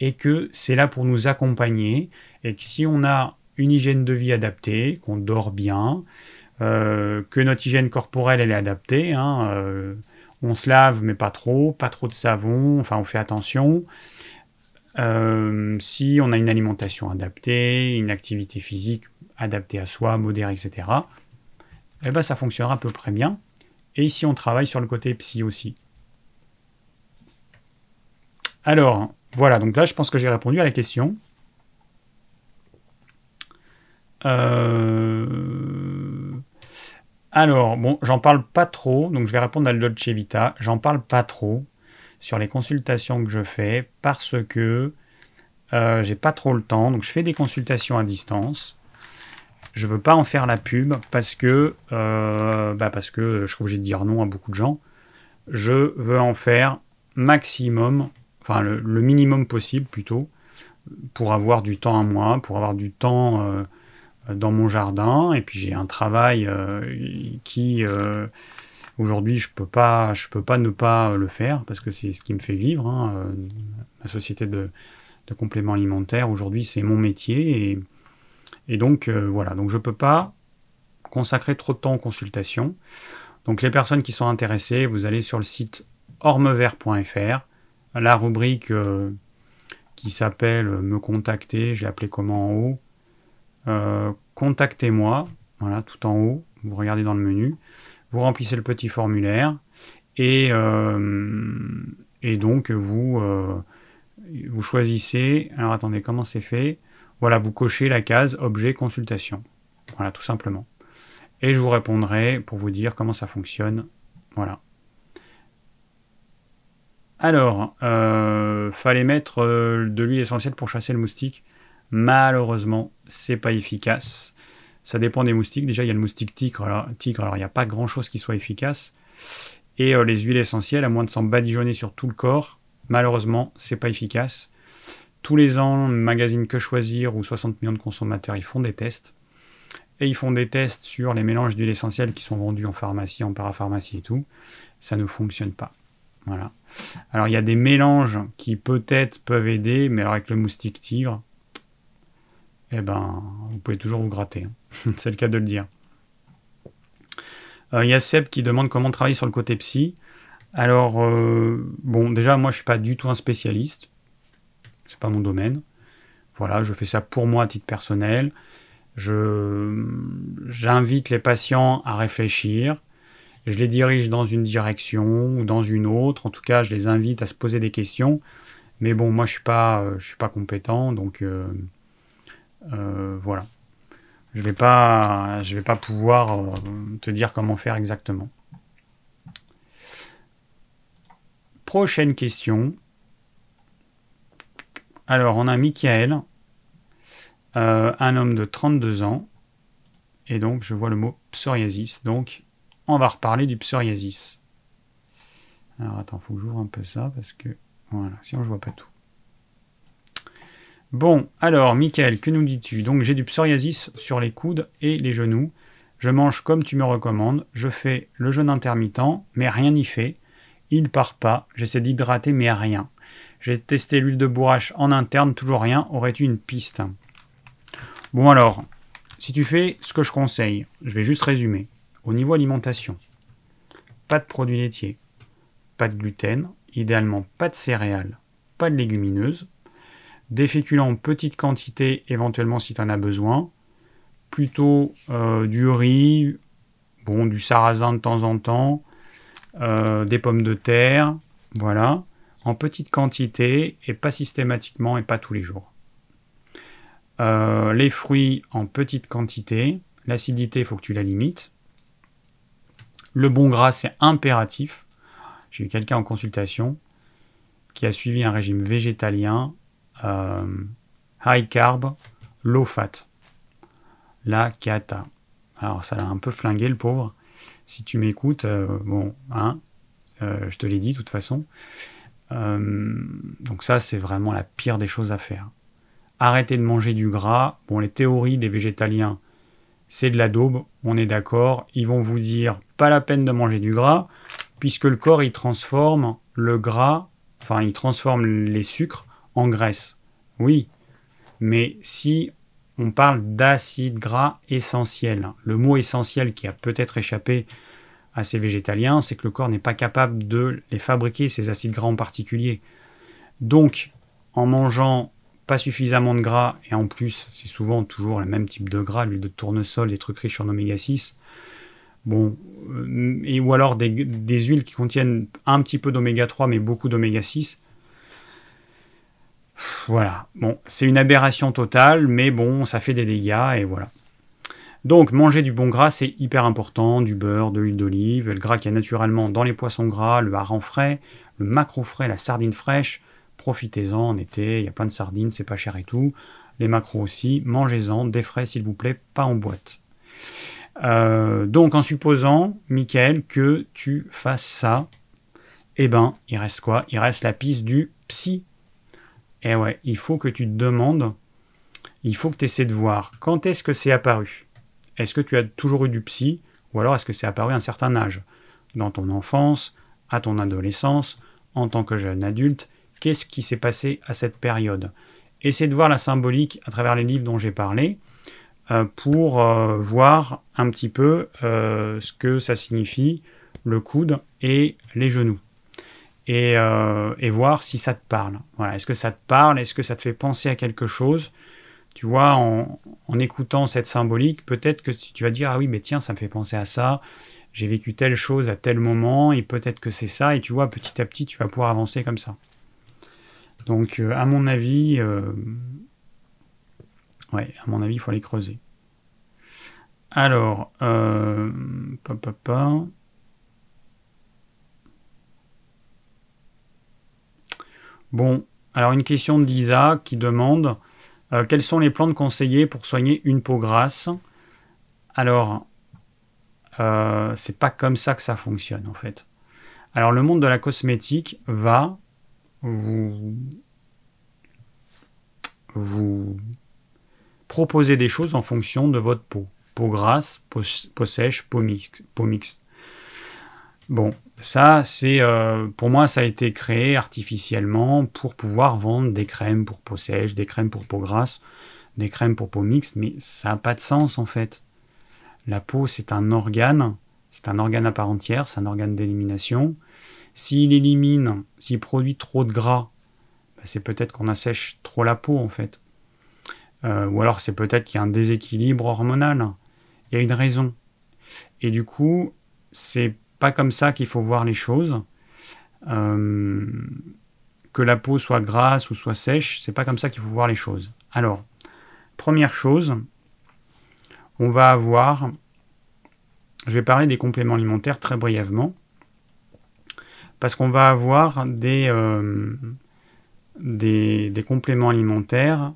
et que c'est là pour nous accompagner, et que si on a une hygiène de vie adaptée, qu'on dort bien, euh, que notre hygiène corporelle elle est adaptée. Hein, euh, on se lave mais pas trop, pas trop de savon, enfin on fait attention. Euh, si on a une alimentation adaptée, une activité physique adaptée à soi, modérée, etc., eh ben, ça fonctionnera à peu près bien. Et ici, on travaille sur le côté psy aussi. Alors, voilà, donc là, je pense que j'ai répondu à la question. Euh, alors, bon, j'en parle pas trop, donc je vais répondre à Dolce Vita. J'en parle pas trop sur les consultations que je fais parce que euh, j'ai pas trop le temps. Donc, je fais des consultations à distance. Je veux pas en faire la pub parce que, euh, bah parce que je suis obligé de dire non à beaucoup de gens. Je veux en faire maximum, le, minimum possible plutôt, pour avoir du temps à moi, pour avoir du temps dans mon jardin. Et puis j'ai un travail euh, qui euh, aujourd'hui je peux pas je peux pas ne pas le faire parce que c'est ce qui me fait vivre hein, euh, ma société de, compléments alimentaires aujourd'hui c'est mon métier. Et, et donc voilà. Donc je peux pas consacrer trop de temps aux consultations. Donc les personnes qui sont intéressées vous allez sur le site ormevert.fr la rubrique qui s'appelle me contacter j'ai appelé comment en haut euh, contactez-moi, voilà, tout en haut, vous regardez dans le menu, vous remplissez le petit formulaire et, euh, et donc vous, euh, vous choisissez, alors attendez, comment c'est fait? Voilà, vous cochez la case objet consultation. Voilà, tout simplement. Et je vous répondrai pour vous dire comment ça fonctionne. Voilà. Alors, fallait mettre de l'huile essentielle pour chasser le moustique. Malheureusement, c'est pas efficace. Ça dépend des moustiques. Déjà, il y a le moustique tigre. Alors, il n'y a pas grand chose qui soit efficace. Et euh, les huiles essentielles, à moins de s'en badigeonner sur tout le corps, malheureusement, c'est pas efficace. Tous les ans, magazine Que Choisir ou 60 millions de consommateurs, ils font des tests. Et ils font des tests sur les mélanges d'huiles essentielles qui sont vendus en pharmacie, en parapharmacie et tout. Ça ne fonctionne pas. Voilà. Alors il y a des mélanges qui peut-être peuvent aider, mais alors avec le moustique tigre, eh ben, vous pouvez toujours vous gratter. Hein. C'est le cas de le dire. Euh, il y a Seb qui demande comment travailler sur le côté psy. Alors, euh, bon, déjà, moi, je suis pas du tout un spécialiste. C'est pas mon domaine. Voilà, je fais ça pour moi à titre personnel. J'invite les patients à réfléchir. Je les dirige dans une direction ou dans une autre. En tout cas, je les invite à se poser des questions. Mais bon, moi, je suis pas, euh, suis pas compétent, donc euh, voilà. Je vais vais pas pouvoir euh, te dire comment faire exactement. Prochaine question. Alors, on a Michael, euh, un homme de 32 ans, et donc je vois le mot psoriasis. Donc on va reparler du psoriasis. Alors attends, faut que j'ouvre un peu ça parce que voilà, sinon je vois pas tout. Bon, alors Michael, que nous dis-tu? Donc j'ai du psoriasis sur les coudes et les genoux. Je mange comme tu me recommandes, je fais le jeûne intermittent, mais rien n'y fait. Il part pas, j'essaie d'hydrater, mais rien. J'ai testé l'huile de bourrache en interne, toujours rien. Aurais-tu une piste? Bon alors, si tu fais ce que je conseille, je vais juste résumer. Au niveau alimentation, pas de produits laitiers, pas de gluten, idéalement pas de céréales, pas de légumineuses, des féculents en petite quantité éventuellement si tu en as besoin, plutôt euh, du riz, bon, du sarrasin de temps en temps, euh, des pommes de terre, voilà, en petite quantité et pas systématiquement et pas tous les jours. Euh, les fruits en petite quantité, l'acidité, il faut que tu la limites. Le bon gras, c'est impératif. J'ai eu quelqu'un en consultation qui a suivi un régime végétalien euh, high carb, low fat. La cata. Alors ça l'a un peu flingué le pauvre. Si tu m'écoutes, euh, bon, hein, euh, je te l'ai dit de toute façon. donc ça c'est vraiment la pire des choses à faire. Arrêtez de manger du gras. Bon, les théories des végétaliens, c'est de la daube, on est d'accord. Ils vont vous dire pas la peine de manger du gras, puisque le corps il transforme le gras, enfin il transforme les sucres en graisse. Oui, mais si on parle d'acide gras essentiel, le mot essentiel qui a peut-être échappé à ces végétaliens, c'est que le corps n'est pas capable de les fabriquer, ces acides gras en particulier. Donc, en mangeant suffisamment de gras, et en plus, c'est souvent toujours le même type de gras, l'huile de tournesol, des trucs riches en oméga 6, bon, euh, et, ou alors des, des huiles qui contiennent un petit peu d'oméga 3, mais beaucoup d'oméga 6, voilà, bon, c'est une aberration totale, mais bon, ça fait des dégâts et voilà. Donc, manger du bon gras, c'est hyper important, du beurre, de l'huile d'olive, le gras qu'il y a naturellement dans les poissons gras, le hareng frais, le macro frais, la sardine fraîche. Profitez-en en été, il y a plein de sardines, c'est pas cher et tout. Les macros aussi, mangez-en, des frais s'il vous plaît, pas en boîte. Euh, donc, en supposant, Michael, que tu fasses ça, eh ben, il reste quoi? Il reste la piste du psy eh ouais, il faut que tu te demandes, il faut que tu essaies de voir quand est-ce que c'est apparu. Est-ce que tu as toujours eu du psy ou alors est-ce que c'est apparu à un certain âge? Dans ton enfance, à ton adolescence, en tant que jeune adulte, qu'est-ce qui s'est passé à cette période Essaie de voir la symbolique à travers les livres dont j'ai parlé euh, pour euh, voir un petit peu euh, ce que ça signifie le coude et les genoux. Euh, et, voir si ça te parle. Voilà. Est-ce que ça te parle? Est-ce que ça te fait penser à quelque chose? Tu vois, en, écoutant cette symbolique, peut-être que tu vas dire Ah oui, mais tiens, ça me fait penser à ça. J'ai vécu telle chose à tel moment, et peut-être que c'est ça. Et tu vois, petit à petit, tu vas pouvoir avancer comme ça. Donc, euh, à mon avis, euh, à mon avis, il faut aller creuser. Alors, euh. Bon, alors une question d'Isa qui demande quelles sont les plantes conseillées pour soigner une peau grasse? Alors, c'est pas comme ça que ça fonctionne en fait. Alors, le monde de la cosmétique va vous, proposer des choses en fonction de votre peau. Peau grasse, peau, sèche, peau mixte. Peau mixte. Bon, ça, c'est euh, pour moi, ça a été créé artificiellement pour pouvoir vendre des crèmes pour peau sèche, des crèmes pour peau grasse, des crèmes pour peau mixte, mais ça n'a pas de sens en fait. La peau, c'est un organe, c'est un organe à part entière, c'est un organe d'élimination. S'il élimine, s'il produit trop de gras, bah, c'est peut-être qu'on assèche trop la peau en fait. Euh, ou alors c'est peut-être qu'il y a un déséquilibre hormonal. Il y a une raison. Et du coup, c'est pas comme ça qu'il faut voir les choses. Euh, que la peau soit grasse ou soit sèche, c'est pas comme ça qu'il faut voir les choses. Alors, première chose, on va avoir, je vais parler des compléments alimentaires très brièvement, parce qu'on va avoir des, euh, compléments alimentaires.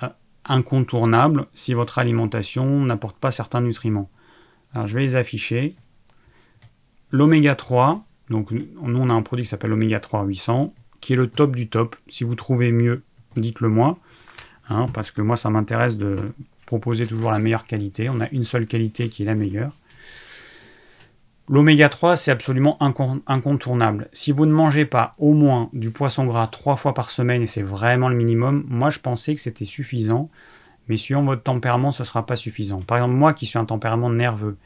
Ah, incontournables si votre alimentation n'apporte pas certains nutriments. Alors je vais les afficher. L'oméga 3, donc nous on a un produit qui s'appelle l'oméga 3 800, qui est le top du top. Si vous trouvez mieux, dites-le moi, hein, parce que moi ça m'intéresse de proposer toujours la meilleure qualité. On a une seule qualité qui est la meilleure. L'oméga 3, c'est absolument incontournable. Si vous ne mangez pas au moins du poisson gras trois fois par semaine, et c'est vraiment le minimum, moi je pensais que c'était suffisant, mais suivant votre tempérament, ce ne sera pas suffisant. Par exemple, moi qui suis un tempérament nerveux,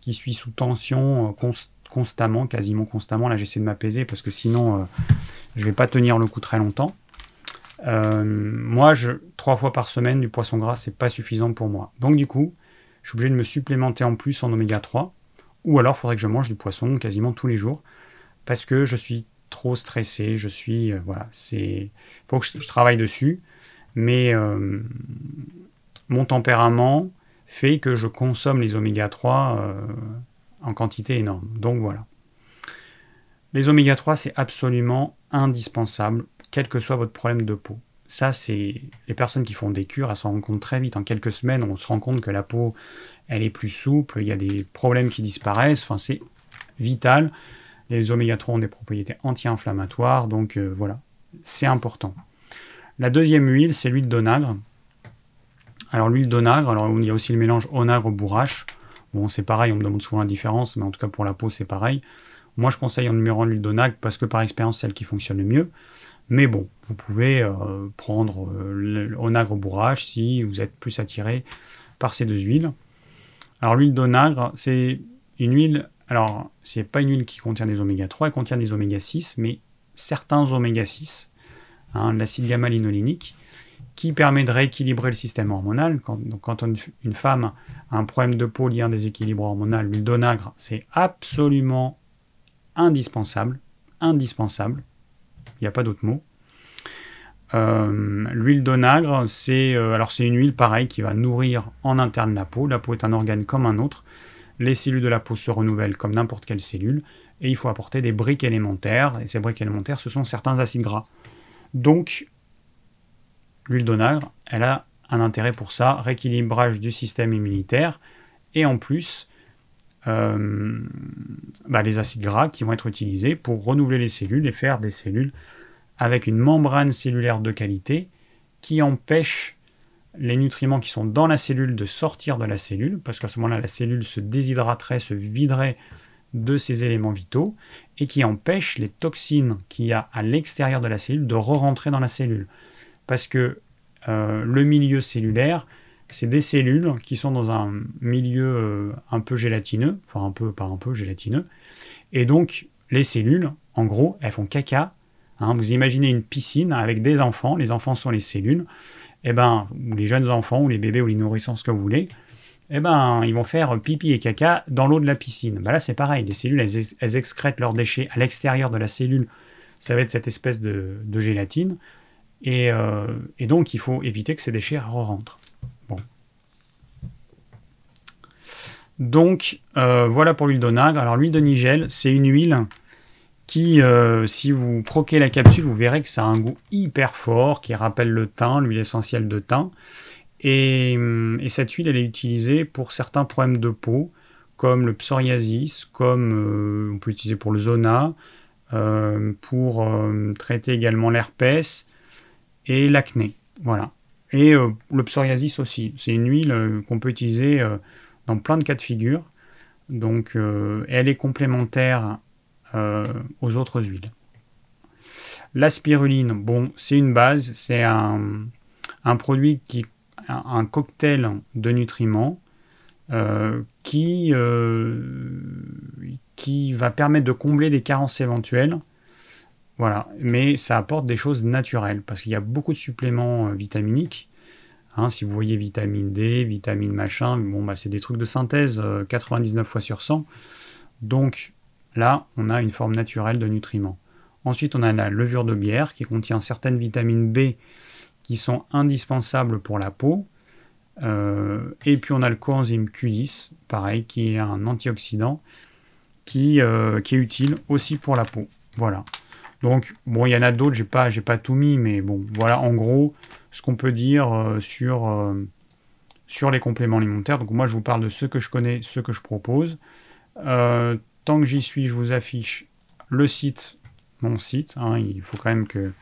qui suis sous tension euh, constamment, quasiment constamment, là j'essaie de m'apaiser parce que sinon euh, je ne vais pas tenir le coup très longtemps. Euh, moi, trois fois par semaine du poisson gras, c'est pas suffisant pour moi. Donc du coup, je suis obligé de me supplémenter en plus en oméga 3 ou alors, il faudrait que je mange du poisson quasiment tous les jours parce que je suis trop stressé. Je suis. Euh, voilà, c'est. faut que je, travaille dessus. Mais euh, mon tempérament fait que je consomme les oméga 3 euh, en quantité énorme. Donc voilà. Les oméga 3, c'est absolument indispensable, quel que soit votre problème de peau. Ça, c'est les personnes qui font des cures, elles s'en rendent compte très vite. En quelques semaines, on se rend compte que la peau elle est plus souple, il y a des problèmes qui disparaissent, c'est vital. Les oméga 3 ont des propriétés anti-inflammatoires, donc euh, voilà, c'est important. La deuxième huile, c'est l'huile d'onagre. Alors l'huile d'onagre, alors il y a aussi le mélange onagre-bourrache. Bon, c'est pareil, on me demande souvent la différence, mais en tout cas pour la peau, c'est pareil. Moi, je conseille en numéro 1 l'huile d'onagre parce que par expérience, c'est celle qui fonctionne le mieux. Mais bon, vous pouvez euh, prendre euh, l'onagre-bourrache si vous êtes plus attiré par ces deux huiles. Alors l'huile d'onagre, c'est une huile, alors c'est pas une huile qui contient des oméga 3, elle contient des oméga 6, mais certains oméga 6, hein, l'acide gamma-linolénique, qui permet de rééquilibrer le système hormonal. Quand, quand une, femme a un problème de peau lié à un déséquilibre hormonal, l'huile d'onagre, c'est absolument indispensable, indispensable, il n'y a pas d'autre mot. Euh, l'huile d'onagre, c'est euh, c'est une huile pareille qui va nourrir en interne la peau. La peau est un organe comme un autre. Les cellules de la peau se renouvellent comme n'importe quelle cellule et il faut apporter des briques élémentaires et ces briques élémentaires ce sont certains acides gras. Donc l'huile d'onagre, elle a un intérêt pour ça, rééquilibrage du système immunitaire et en plus euh, bah, les acides gras qui vont être utilisés pour renouveler les cellules et faire des cellules avec une membrane cellulaire de qualité qui empêche les nutriments qui sont dans la cellule de sortir de la cellule, parce qu'à ce moment-là, la cellule se déshydraterait, se viderait de ses éléments vitaux, et qui empêche les toxines qu'il y a à l'extérieur de la cellule de re-rentrer dans la cellule. Parce que euh, le milieu cellulaire, c'est des cellules qui sont dans un milieu euh, un peu gélatineux, enfin un peu, pas un peu gélatineux, et donc les cellules, en gros, elles font caca Hein, vous imaginez une piscine avec des enfants, les enfants sont les cellules, et eh ben, ou les jeunes enfants, ou les bébés, ou les nourrissons, ce que vous voulez, eh ben, ils vont faire pipi et caca dans l'eau de la piscine. Ben là, c'est pareil, les cellules, elles, excrètent leurs déchets à l'extérieur de la cellule, ça va être cette espèce de, gélatine, euh, et, donc il faut éviter que ces déchets re-rentrent. Bon. Donc, euh, voilà pour l'huile d'onagre. Alors, l'huile de nigel, c'est une huile euh, si vous croquez la capsule, vous verrez que ça a un goût hyper fort, qui rappelle le thym, l'huile essentielle de thym. Et, cette huile, elle est utilisée pour certains problèmes de peau, comme le psoriasis, comme euh, on peut utiliser pour le zona, euh, pour traiter également l'herpès et l'acné. Voilà. Et le psoriasis aussi. C'est une huile qu'on peut utiliser dans plein de cas de figure. Donc, elle est complémentaire euh, aux autres huiles. La spiruline, bon, c'est une base, c'est un, produit qui un cocktail de nutriments euh, qui, euh, qui va permettre de combler des carences éventuelles. Voilà, mais ça apporte des choses naturelles parce qu'il y a beaucoup de suppléments vitaminiques. Hein, si vous voyez vitamine D, vitamine machin, bon, bah, c'est des trucs de synthèse 99 fois sur 100. Donc, Là, on a une forme naturelle de nutriments. Ensuite, on a la levure de bière qui contient certaines vitamines B qui sont indispensables pour la peau. Euh, et puis on a le coenzyme Q10, pareil, qui est un antioxydant qui, euh, qui, est utile aussi pour la peau. Voilà. Donc, bon, il y en a d'autres, j'ai pas, pas tout mis, mais bon, voilà en gros ce qu'on peut dire euh, sur, les compléments alimentaires. Donc, moi, je vous parle de ce que je connais, ce que je propose. Tant que j'y suis, je vous affiche le site, mon site. Hein, il faut quand même que,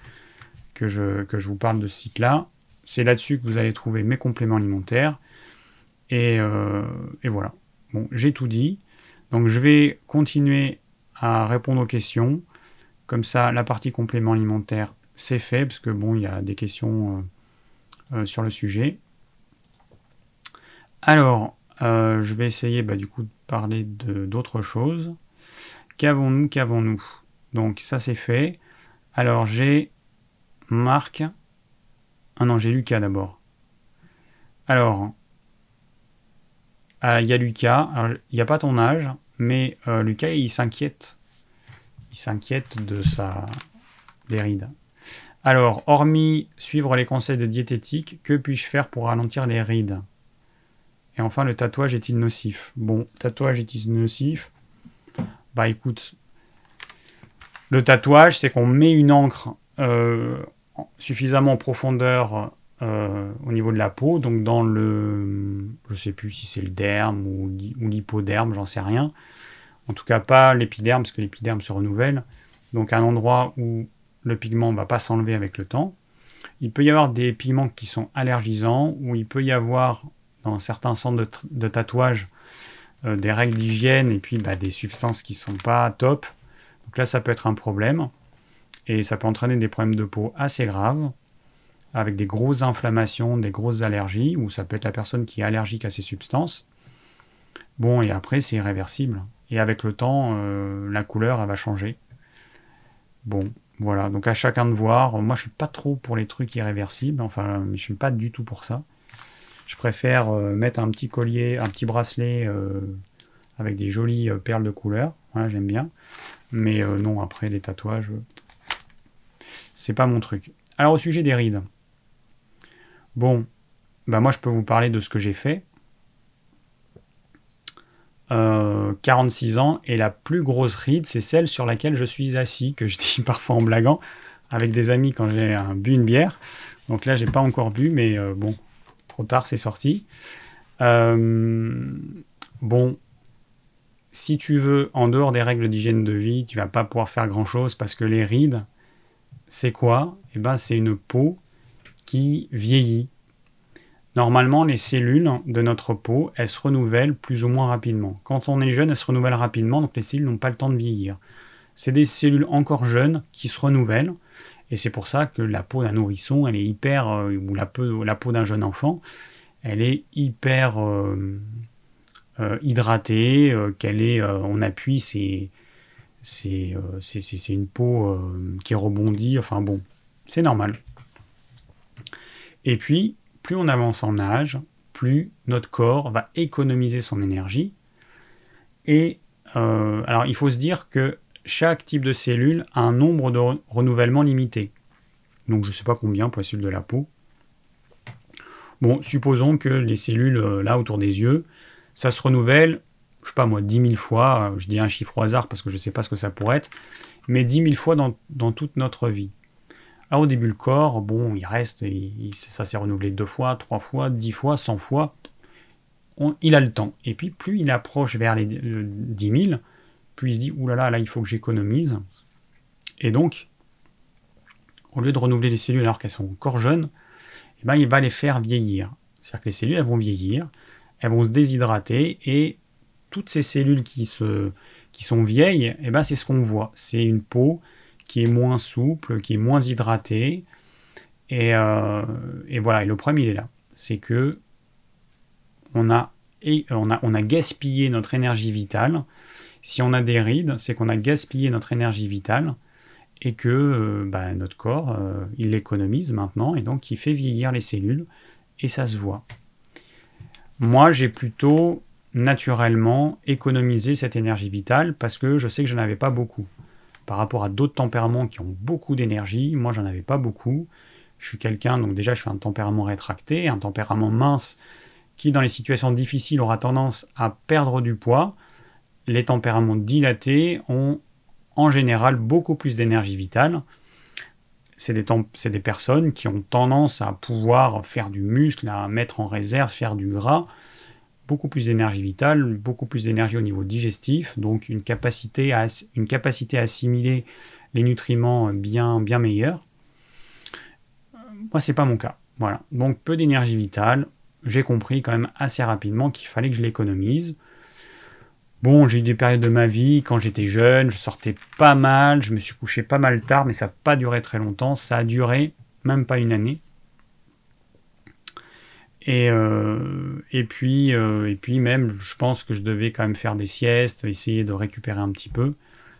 que, je, que je vous parle de ce site-là. C'est là-dessus que vous allez trouver mes compléments alimentaires. Et, et voilà. Bon, j'ai tout dit. Donc, je vais continuer à répondre aux questions. Comme ça, la partie complément alimentaire, c'est fait, parce que bon, il y a des questions euh, euh, sur le sujet. Alors, euh, je vais essayer bah, du coup de parler d'autres choses. Qu'avons-nous Qu'avons-nous? Donc ça c'est fait. Alors j'ai Marc. Ah non, j'ai Lucas d'abord. Alors, il y a Lucas. il n'y a pas ton âge, mais Lucas il s'inquiète il s'inquiète de sa des rides. Alors, hormis suivre les conseils de diététique, que puis-je faire pour ralentir les rides? Et enfin, le tatouage est-il nocif? Bon, tatouage est-il nocif? Bah écoute, le tatouage, c'est qu'on met une encre euh, suffisamment en profondeur euh, au niveau de la peau, donc dans le, je sais plus si c'est le derme ou, ou l'hypoderme, j'en sais rien. En tout cas, pas l'épiderme, parce que l'épiderme se renouvelle. Donc, un endroit où le pigment ne va pas s'enlever avec le temps. Il peut y avoir des pigments qui sont allergisants, ou il peut y avoir, dans certains centres de, tatouage, euh, des règles d'hygiène et puis bah, des substances qui ne sont pas top. Donc là, ça peut être un problème. Et ça peut entraîner des problèmes de peau assez graves, avec des grosses inflammations, des grosses allergies, ou ça peut être la personne qui est allergique à ces substances. Bon, et après, c'est irréversible. Et avec le temps, euh, la couleur, elle va changer. Bon, voilà. Donc à chacun de voir. Moi, je suis pas trop pour les trucs irréversibles. Enfin, je suis pas du tout pour ça. Je préfère euh, mettre un petit collier, un petit bracelet euh, avec des jolies perles de couleur. j'aime bien. Mais non, après, les tatouages, c'est pas mon truc. Alors, au sujet des rides. Bon, bah moi, je peux vous parler de ce que j'ai fait. 46 euh, ans, et la plus grosse ride, c'est celle sur laquelle je suis assis, que je dis parfois en blaguant, avec des amis quand j'ai bu une bière. Donc là, j'ai pas encore bu, mais euh, bon, tard, c'est sorti. Euh, bon, si tu veux, en dehors des règles d'hygiène de vie, tu vas pas pouvoir faire grand chose parce que les rides, c'est quoi? Eh ben, c'est une peau qui vieillit. Normalement, les cellules de notre peau, elles se renouvellent plus ou moins rapidement. Quand on est jeune, elles se renouvellent rapidement, donc les cellules n'ont pas le temps de vieillir. C'est des cellules encore jeunes qui se renouvellent, et c'est pour ça que la peau d'un nourrisson, elle est hyper, euh, ou la peau, la peau d'un jeune enfant, elle est hyper euh, euh, hydratée, qu'elle est, on appuie, c'est, c'est, c'est une peau qui rebondit, enfin bon, c'est normal. Et puis, plus on avance en âge, plus notre corps va économiser son énergie. Et alors il faut se dire que chaque type de cellule a un nombre de renouvellement limité. Donc je ne sais pas combien pour les cellules de la peau. Bon, supposons que les cellules euh, là autour des yeux, ça se renouvelle, je sais pas moi, 10 000 fois, je dis un chiffre au hasard parce que je ne sais pas ce que ça pourrait être, mais 10 000 fois dans toute notre vie. Alors au début, le corps, bon, il reste, ça s'est renouvelé deux fois, trois fois, dix fois, cent fois. il a le temps. Et puis, plus il approche vers les 10 000, plus il se dit, oulala, là, là, il faut que j'économise. Et donc, au lieu de renouveler les cellules alors qu'elles sont encore jeunes, eh ben, il va les faire vieillir. C'est-à-dire que les cellules, elles vont vieillir, elles vont se déshydrater, et toutes ces cellules qui, se, qui sont vieilles, eh ben, c'est ce qu'on voit. C'est une peau qui est moins souple, qui est moins hydraté. Euh, et, voilà, et le problème il est là. C'est que on a, et on, a, on a gaspillé notre énergie vitale. Si on a des rides, c'est qu'on a gaspillé notre énergie vitale et que euh, bah, notre corps, euh, il l'économise maintenant et donc il fait vieillir les cellules et ça se voit. Moi, j'ai plutôt naturellement économisé cette énergie vitale parce que je sais que je n'en avais pas beaucoup par rapport à d'autres tempéraments qui ont beaucoup d'énergie. Moi, j'en avais pas beaucoup. Je suis quelqu'un, donc déjà, je suis un tempérament rétracté, un tempérament mince qui, dans les situations difficiles, aura tendance à perdre du poids. Les tempéraments dilatés ont en général beaucoup plus d'énergie vitale. C'est des, personnes qui ont tendance à pouvoir faire du muscle, à mettre en réserve, faire du gras, beaucoup plus d'énergie vitale, beaucoup plus d'énergie au niveau digestif, donc une capacité à, assimiler les nutriments bien, bien meilleurs. Moi, c'est pas mon cas. Voilà. Donc peu d'énergie vitale. J'ai compris quand même assez rapidement qu'il fallait que je l'économise. Bon, j'ai eu des périodes de ma vie, quand j'étais jeune, je sortais pas mal, je me suis couché pas mal tard, mais ça n'a pas duré très longtemps. Ça a duré même pas une année. Et, euh, puis, euh, et puis même, je pense que je devais quand même faire des siestes, essayer de récupérer un petit peu,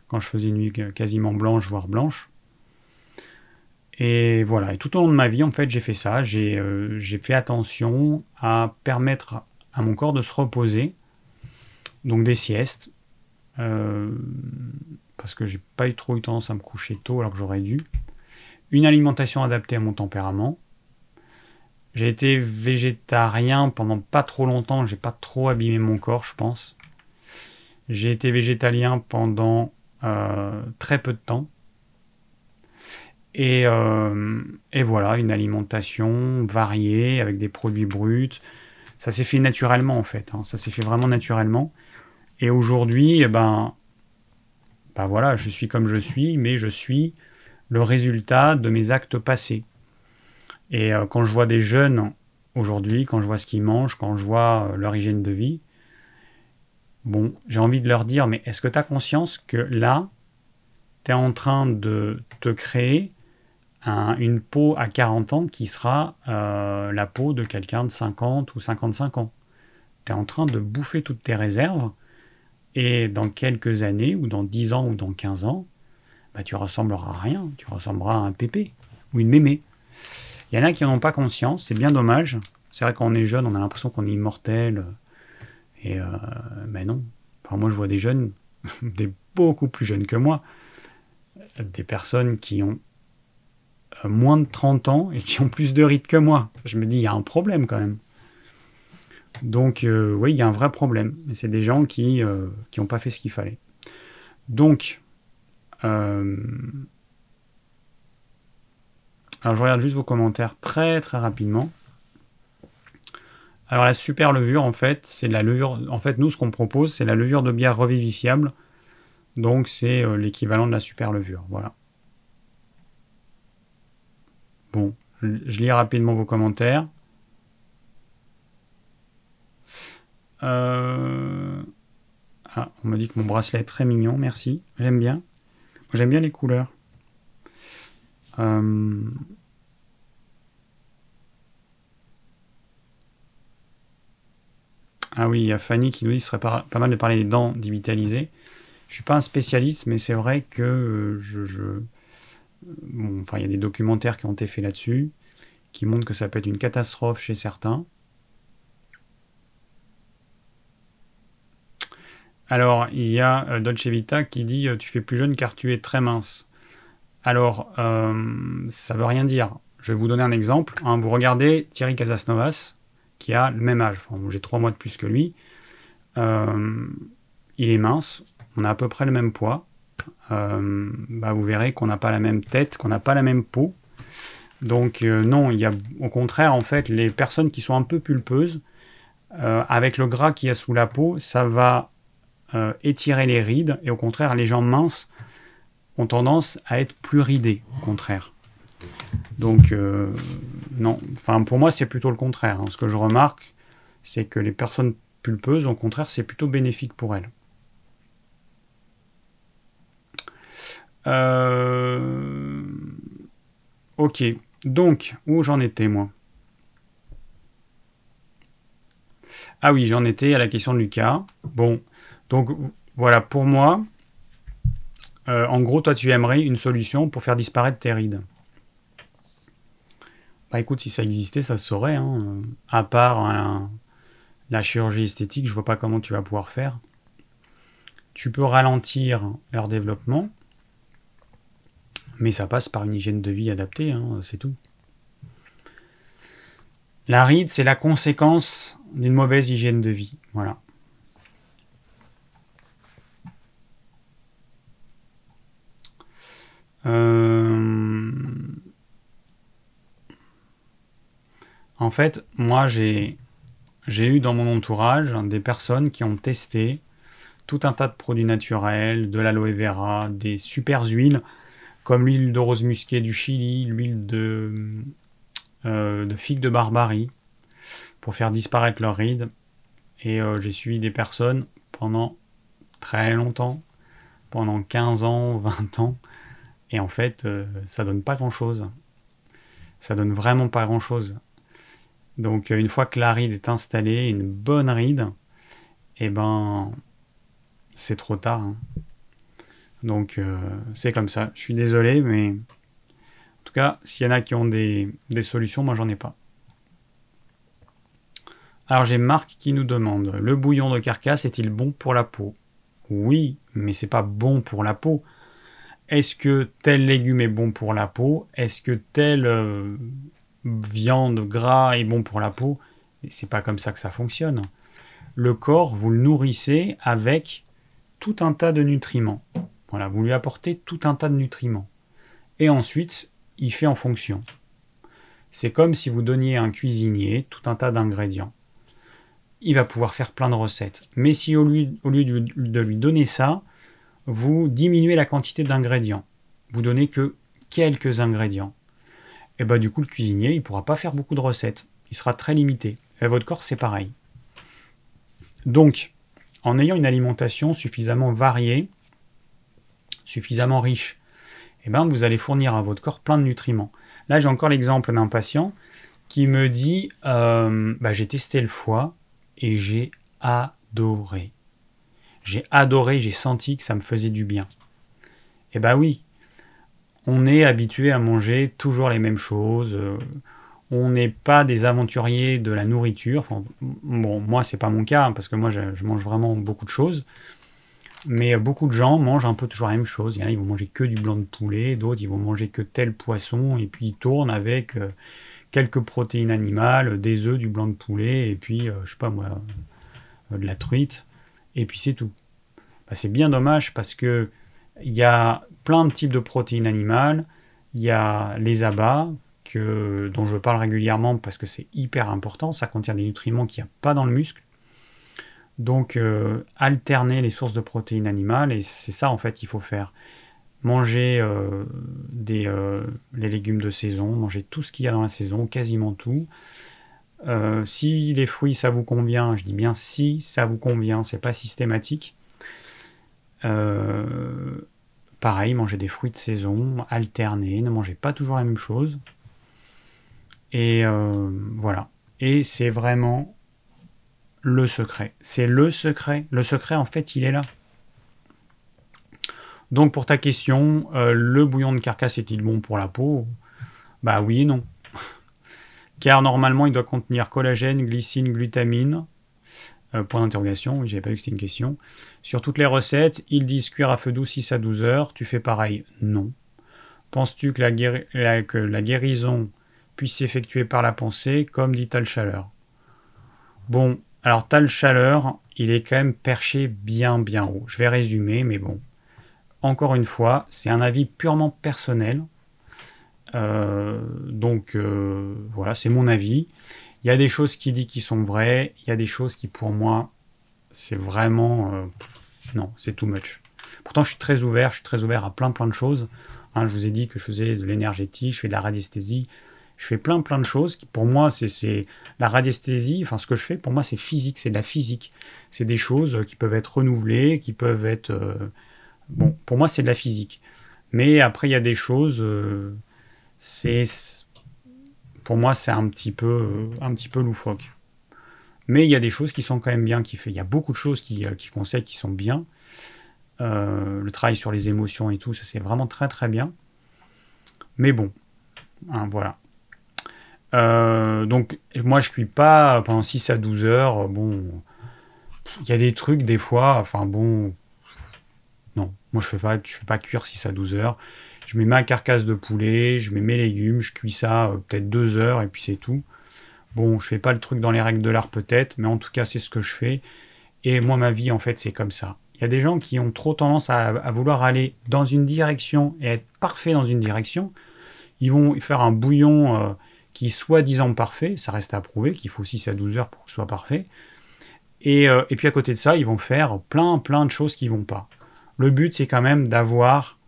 quand je faisais une nuit quasiment blanche, voire blanche. Et voilà, et tout au long de ma vie, en fait, j'ai fait ça. J'ai euh, fait attention à permettre à mon corps de se reposer. Donc des siestes. parce que j'ai pas eu trop eu tendance à me coucher tôt alors que j'aurais dû. Une alimentation adaptée à mon tempérament j'ai été végétarien pendant pas trop longtemps, j'ai pas trop abîmé mon corps, je pense. J'ai été végétalien pendant euh, très peu de temps. Et, euh, et, voilà, une alimentation variée avec des produits bruts. Ça s'est fait naturellement en fait, hein. ça s'est fait vraiment naturellement. Et aujourd'hui, eh ben, ben voilà, je suis comme je suis, mais je suis le résultat de mes actes passés. Et euh, quand je vois des jeunes aujourd'hui, quand je vois ce qu'ils mangent, quand je vois euh, leur hygiène de vie, bon, j'ai envie de leur dire, mais est-ce que tu as conscience que là, tu es en train de te créer une peau à 40 ans qui sera euh, la peau de quelqu'un de 50 ou 55 ans? Tu es en train de bouffer toutes tes réserves et dans quelques années, ou dans 10 ans, ou dans 15 ans, bah, tu ressembleras à rien. Tu ressembleras à un pépé ou une mémé. Il y en a qui n'en ont pas conscience, c'est bien dommage. C'est vrai qu'on est jeune, on a l'impression qu'on est immortel. Et euh, mais non. Enfin, moi, je vois des jeunes, des beaucoup plus jeunes que moi, des personnes qui ont euh, moins de 30 ans et qui ont plus de rites que moi. Je me dis, il y a un problème quand même. Donc, euh, oui, il y a un vrai problème. C'est des gens qui n'ont pas fait ce qu'il fallait. Donc, alors je regarde juste vos commentaires très très rapidement. Alors la super levure en fait, c'est la levure. En fait, nous ce qu'on propose, c'est la levure de bière revivifiable. Donc c'est euh, l'équivalent de la super levure. Voilà. Bon, je lis rapidement vos commentaires. Euh, ah, on me dit que mon bracelet est très mignon, merci. J'aime bien. J'aime bien les couleurs. Euh, ah oui, il y a Fanny qui nous dit qu'il serait pas, mal de parler des dents dévitalisées. Je suis pas un spécialiste, mais c'est vrai que euh, je, enfin, il y a des documentaires qui ont été faits là-dessus, qui montrent que ça peut être une catastrophe chez certains. Alors, il y a euh, Dolce Vita qui dit Tu fais plus jeune car tu es très mince. Alors, euh, ça veut rien dire. Je vais vous donner un exemple. Hein. vous regardez Thierry Casasnovas, qui a le même âge. j'ai trois mois de plus que lui. Euh, il est mince. On a à peu près le même poids. Euh, bah, vous verrez qu'on n'a pas la même tête, qu'on n'a pas la même peau. Donc non, il y a au contraire en fait les personnes qui sont un peu pulpeuses, avec le gras qu'il y a sous la peau, ça va étirer les rides et au contraire les gens minces ont tendance à être plus ridés, au contraire. Donc, euh, non, enfin, pour moi, c'est plutôt le contraire. Hein. Ce que je remarque, c'est que les personnes pulpeuses, au contraire, c'est plutôt bénéfique pour elles. Euh, ok, donc, où j'en étais, moi? Ah oui, j'en étais à la question de Lucas. Bon, donc voilà, pour moi, euh, en gros, toi, tu aimerais une solution pour faire disparaître tes rides. Bah écoute, si ça existait, ça se saurait. Hein. À part la chirurgie esthétique, je vois pas comment tu vas pouvoir faire. Tu peux ralentir leur développement, mais ça passe par une hygiène de vie adaptée, hein, c'est tout. La ride, c'est la conséquence d'une mauvaise hygiène de vie. Voilà. Euh, en fait, moi, j'ai eu dans mon entourage des personnes qui ont testé tout un tas de produits naturels, de l'aloe vera, des super huiles, comme l'huile de rose musquée du Chili, l'huile de, euh, de figue de Barbarie, pour faire disparaître leurs rides. Et euh, j'ai suivi des personnes pendant très longtemps, pendant 15 ans, 20 ans, et en fait, euh, ça donne pas grand-chose. Ça donne vraiment pas grand-chose. Donc une fois que la ride est installée, une bonne ride, eh ben c'est trop tard. Hein. Donc euh, c'est comme ça. Je suis désolé, mais en tout cas, s'il y en a qui ont des, solutions, moi j'en ai pas. Alors j'ai Marc qui nous demande le bouillon de carcasse est-il bon pour la peau? Oui, mais c'est pas bon pour la peau. Est-ce que tel légume est bon pour la peau? Est-ce que tel euh, viande, gras est bon pour la peau? C'est pas comme ça que ça fonctionne. Le corps, vous le nourrissez avec tout un tas de nutriments. Voilà, vous lui apportez tout un tas de nutriments. Et ensuite, il fait en fonction. C'est comme si vous donniez à un cuisinier tout un tas d'ingrédients. Il va pouvoir faire plein de recettes. Mais si au au lieu de lui donner ça, vous diminuez la quantité d'ingrédients, vous donnez que quelques ingrédients, et bah du coup le cuisinier il pourra pas faire beaucoup de recettes, il sera très limité. Et votre corps c'est pareil. Donc, en ayant une alimentation suffisamment variée, suffisamment riche, et ben vous allez fournir à votre corps plein de nutriments. Là j'ai encore l'exemple d'un patient qui me dit euh, bah, j'ai testé le foie et j'ai adoré. J'ai adoré, j'ai senti que ça me faisait du bien. Et bah oui, on est habitué à manger toujours les mêmes choses. Euh, on n'est pas des aventuriers de la nourriture. bon, moi, c'est pas mon cas, hein, parce que moi, je, mange vraiment beaucoup de choses. Mais beaucoup de gens mangent un peu toujours la même chose. Il y en a, ils vont manger que du blanc de poulet, d'autres, ils vont manger que tel poisson, et puis ils tournent avec euh, quelques protéines animales, des œufs, du blanc de poulet, et puis, euh, je sais pas moi, de la truite, et puis c'est tout. Bah, c'est bien dommage parce que il y a plein de types de protéines animales. Il y a les abats, que, dont je parle régulièrement parce que c'est hyper important. Ça contient des nutriments qu'il n'y a pas dans le muscle. Donc, euh, alterner les sources de protéines animales, et c'est ça en fait qu'il faut faire. Manger euh, des, euh, les légumes de saison, manger tout ce qu'il y a dans la saison, quasiment tout. Si les fruits ça vous convient, je dis bien si ça vous convient, c'est pas systématique. Euh, pareil, manger des fruits de saison, alterner, ne mangez pas toujours la même chose. Et euh, voilà. Et c'est vraiment le secret. C'est le secret. Le secret, en fait, il est là. Donc pour ta question, euh, le bouillon de carcasse est-il bon pour la peau? Bah oui et non. Car normalement, il doit contenir collagène, glycine, glutamine, euh, point d'interrogation, j'avais pas vu que c'était une question. Sur toutes les recettes, ils disent cuire à feu doux 6 à 12 heures. Tu fais pareil? Non. Penses-tu que la, que la guérison puisse s'effectuer par la pensée, comme dit Tal Chaleur Bon, alors Tal Chaleur, il est quand même perché bien bien haut. Je vais résumer, mais bon. Encore une fois, c'est un avis purement personnel. Euh, donc euh, voilà, c'est mon avis. Il y a des choses qui dit qui sont vraies, il y a des choses qui pour moi, c'est vraiment... Euh, non, c'est too much. Pourtant, je suis très ouvert, je suis très ouvert à plein plein de choses. Hein, je vous ai dit que je faisais de l'énergétique, je fais de la radiesthésie, je fais plein plein de choses qui pour moi c'est la radiesthésie, enfin ce que je fais pour moi c'est physique, c'est de la physique. C'est des choses qui peuvent être renouvelées, qui peuvent être... Bon, pour moi c'est de la physique. Mais après il y a des choses, c'est pour moi, c'est un petit peu, euh, un petit peu loufoque. Mais il y a des choses qui sont quand même bien qui fait. Il y a beaucoup de choses qui, euh, qui conseillent qui sont bien. Euh, le travail sur les émotions et tout, ça c'est vraiment très très bien. Mais bon, hein, voilà. donc moi je cuis pas pendant 6 à 12 heures. Bon, il y a des trucs des fois, enfin bon, non, moi je fais pas, je fais pas cuire 6 à 12 heures je mets ma carcasse de poulet, je mets mes légumes, je cuis ça euh, peut-être deux heures et puis c'est tout. Bon, je fais pas le truc dans les règles de l'art peut-être, mais en tout cas c'est ce que je fais. Et moi ma vie en fait c'est comme ça. Il y a des gens qui ont trop tendance à, vouloir aller dans une direction et être parfait dans une direction. Ils vont faire un bouillon euh, qui est soi-disant parfait, ça reste à prouver qu'il faut 6 à 12 heures pour que ce soit parfait. Et, euh, et, puis à côté de ça, ils vont faire plein plein de choses qui vont pas. Le but, c'est quand même d'avoir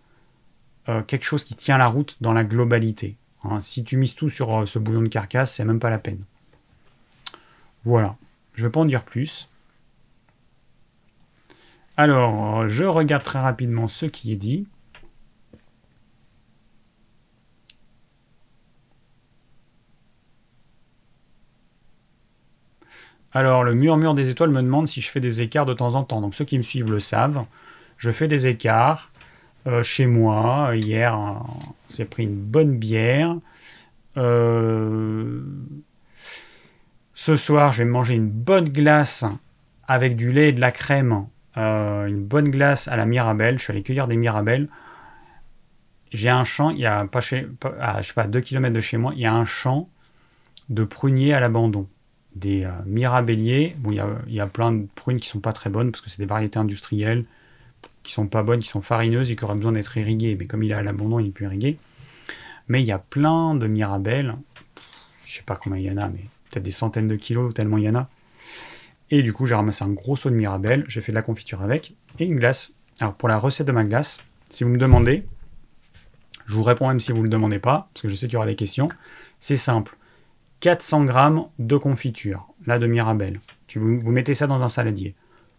euh, quelque chose qui tient la route dans la globalité. Hein. si tu mises tout sur ce bouillon de carcasse, c'est même pas la peine. Voilà. Je ne vais pas en dire plus. Alors, je regarde très rapidement ce qui est dit. Alors, le murmure des étoiles me demande si je fais des écarts de temps en temps. Donc, ceux qui me suivent le savent. Je fais des écarts euh, chez moi. Hier, on s'est pris une bonne bière. Euh, ce soir, je vais manger une bonne glace avec du lait et de la crème. Euh, une bonne glace à la Mirabelle. Je suis allé cueillir des Mirabelles. J'ai un champ, il y a pas, chez, à, je sais pas, 2 km de chez moi, il y a un champ de pruniers à l'abandon. Des mirabelliers. Bon, il y, a, il y, a, plein de prunes qui sont pas très bonnes parce que c'est des variétés industrielles qui sont pas bonnes, qui sont farineuses et qui auraient besoin d'être irriguées. Mais comme il à l'abandon, il est plus irrigué. Mais il y a plein de mirabelles. Je sais pas combien il y en a, mais peut-être des centaines de kilos, tellement il y en a. Et du coup, j'ai ramassé un gros seau de Mirabelle, j'ai fait de la confiture avec, et une glace. Alors pour la recette de ma glace, si vous me demandez, je vous réponds même si vous ne le demandez pas, parce que je sais qu'il y aura des questions, c'est simple. 400 g de confiture, là de Mirabelle. Tu, vous, mettez ça dans un saladier.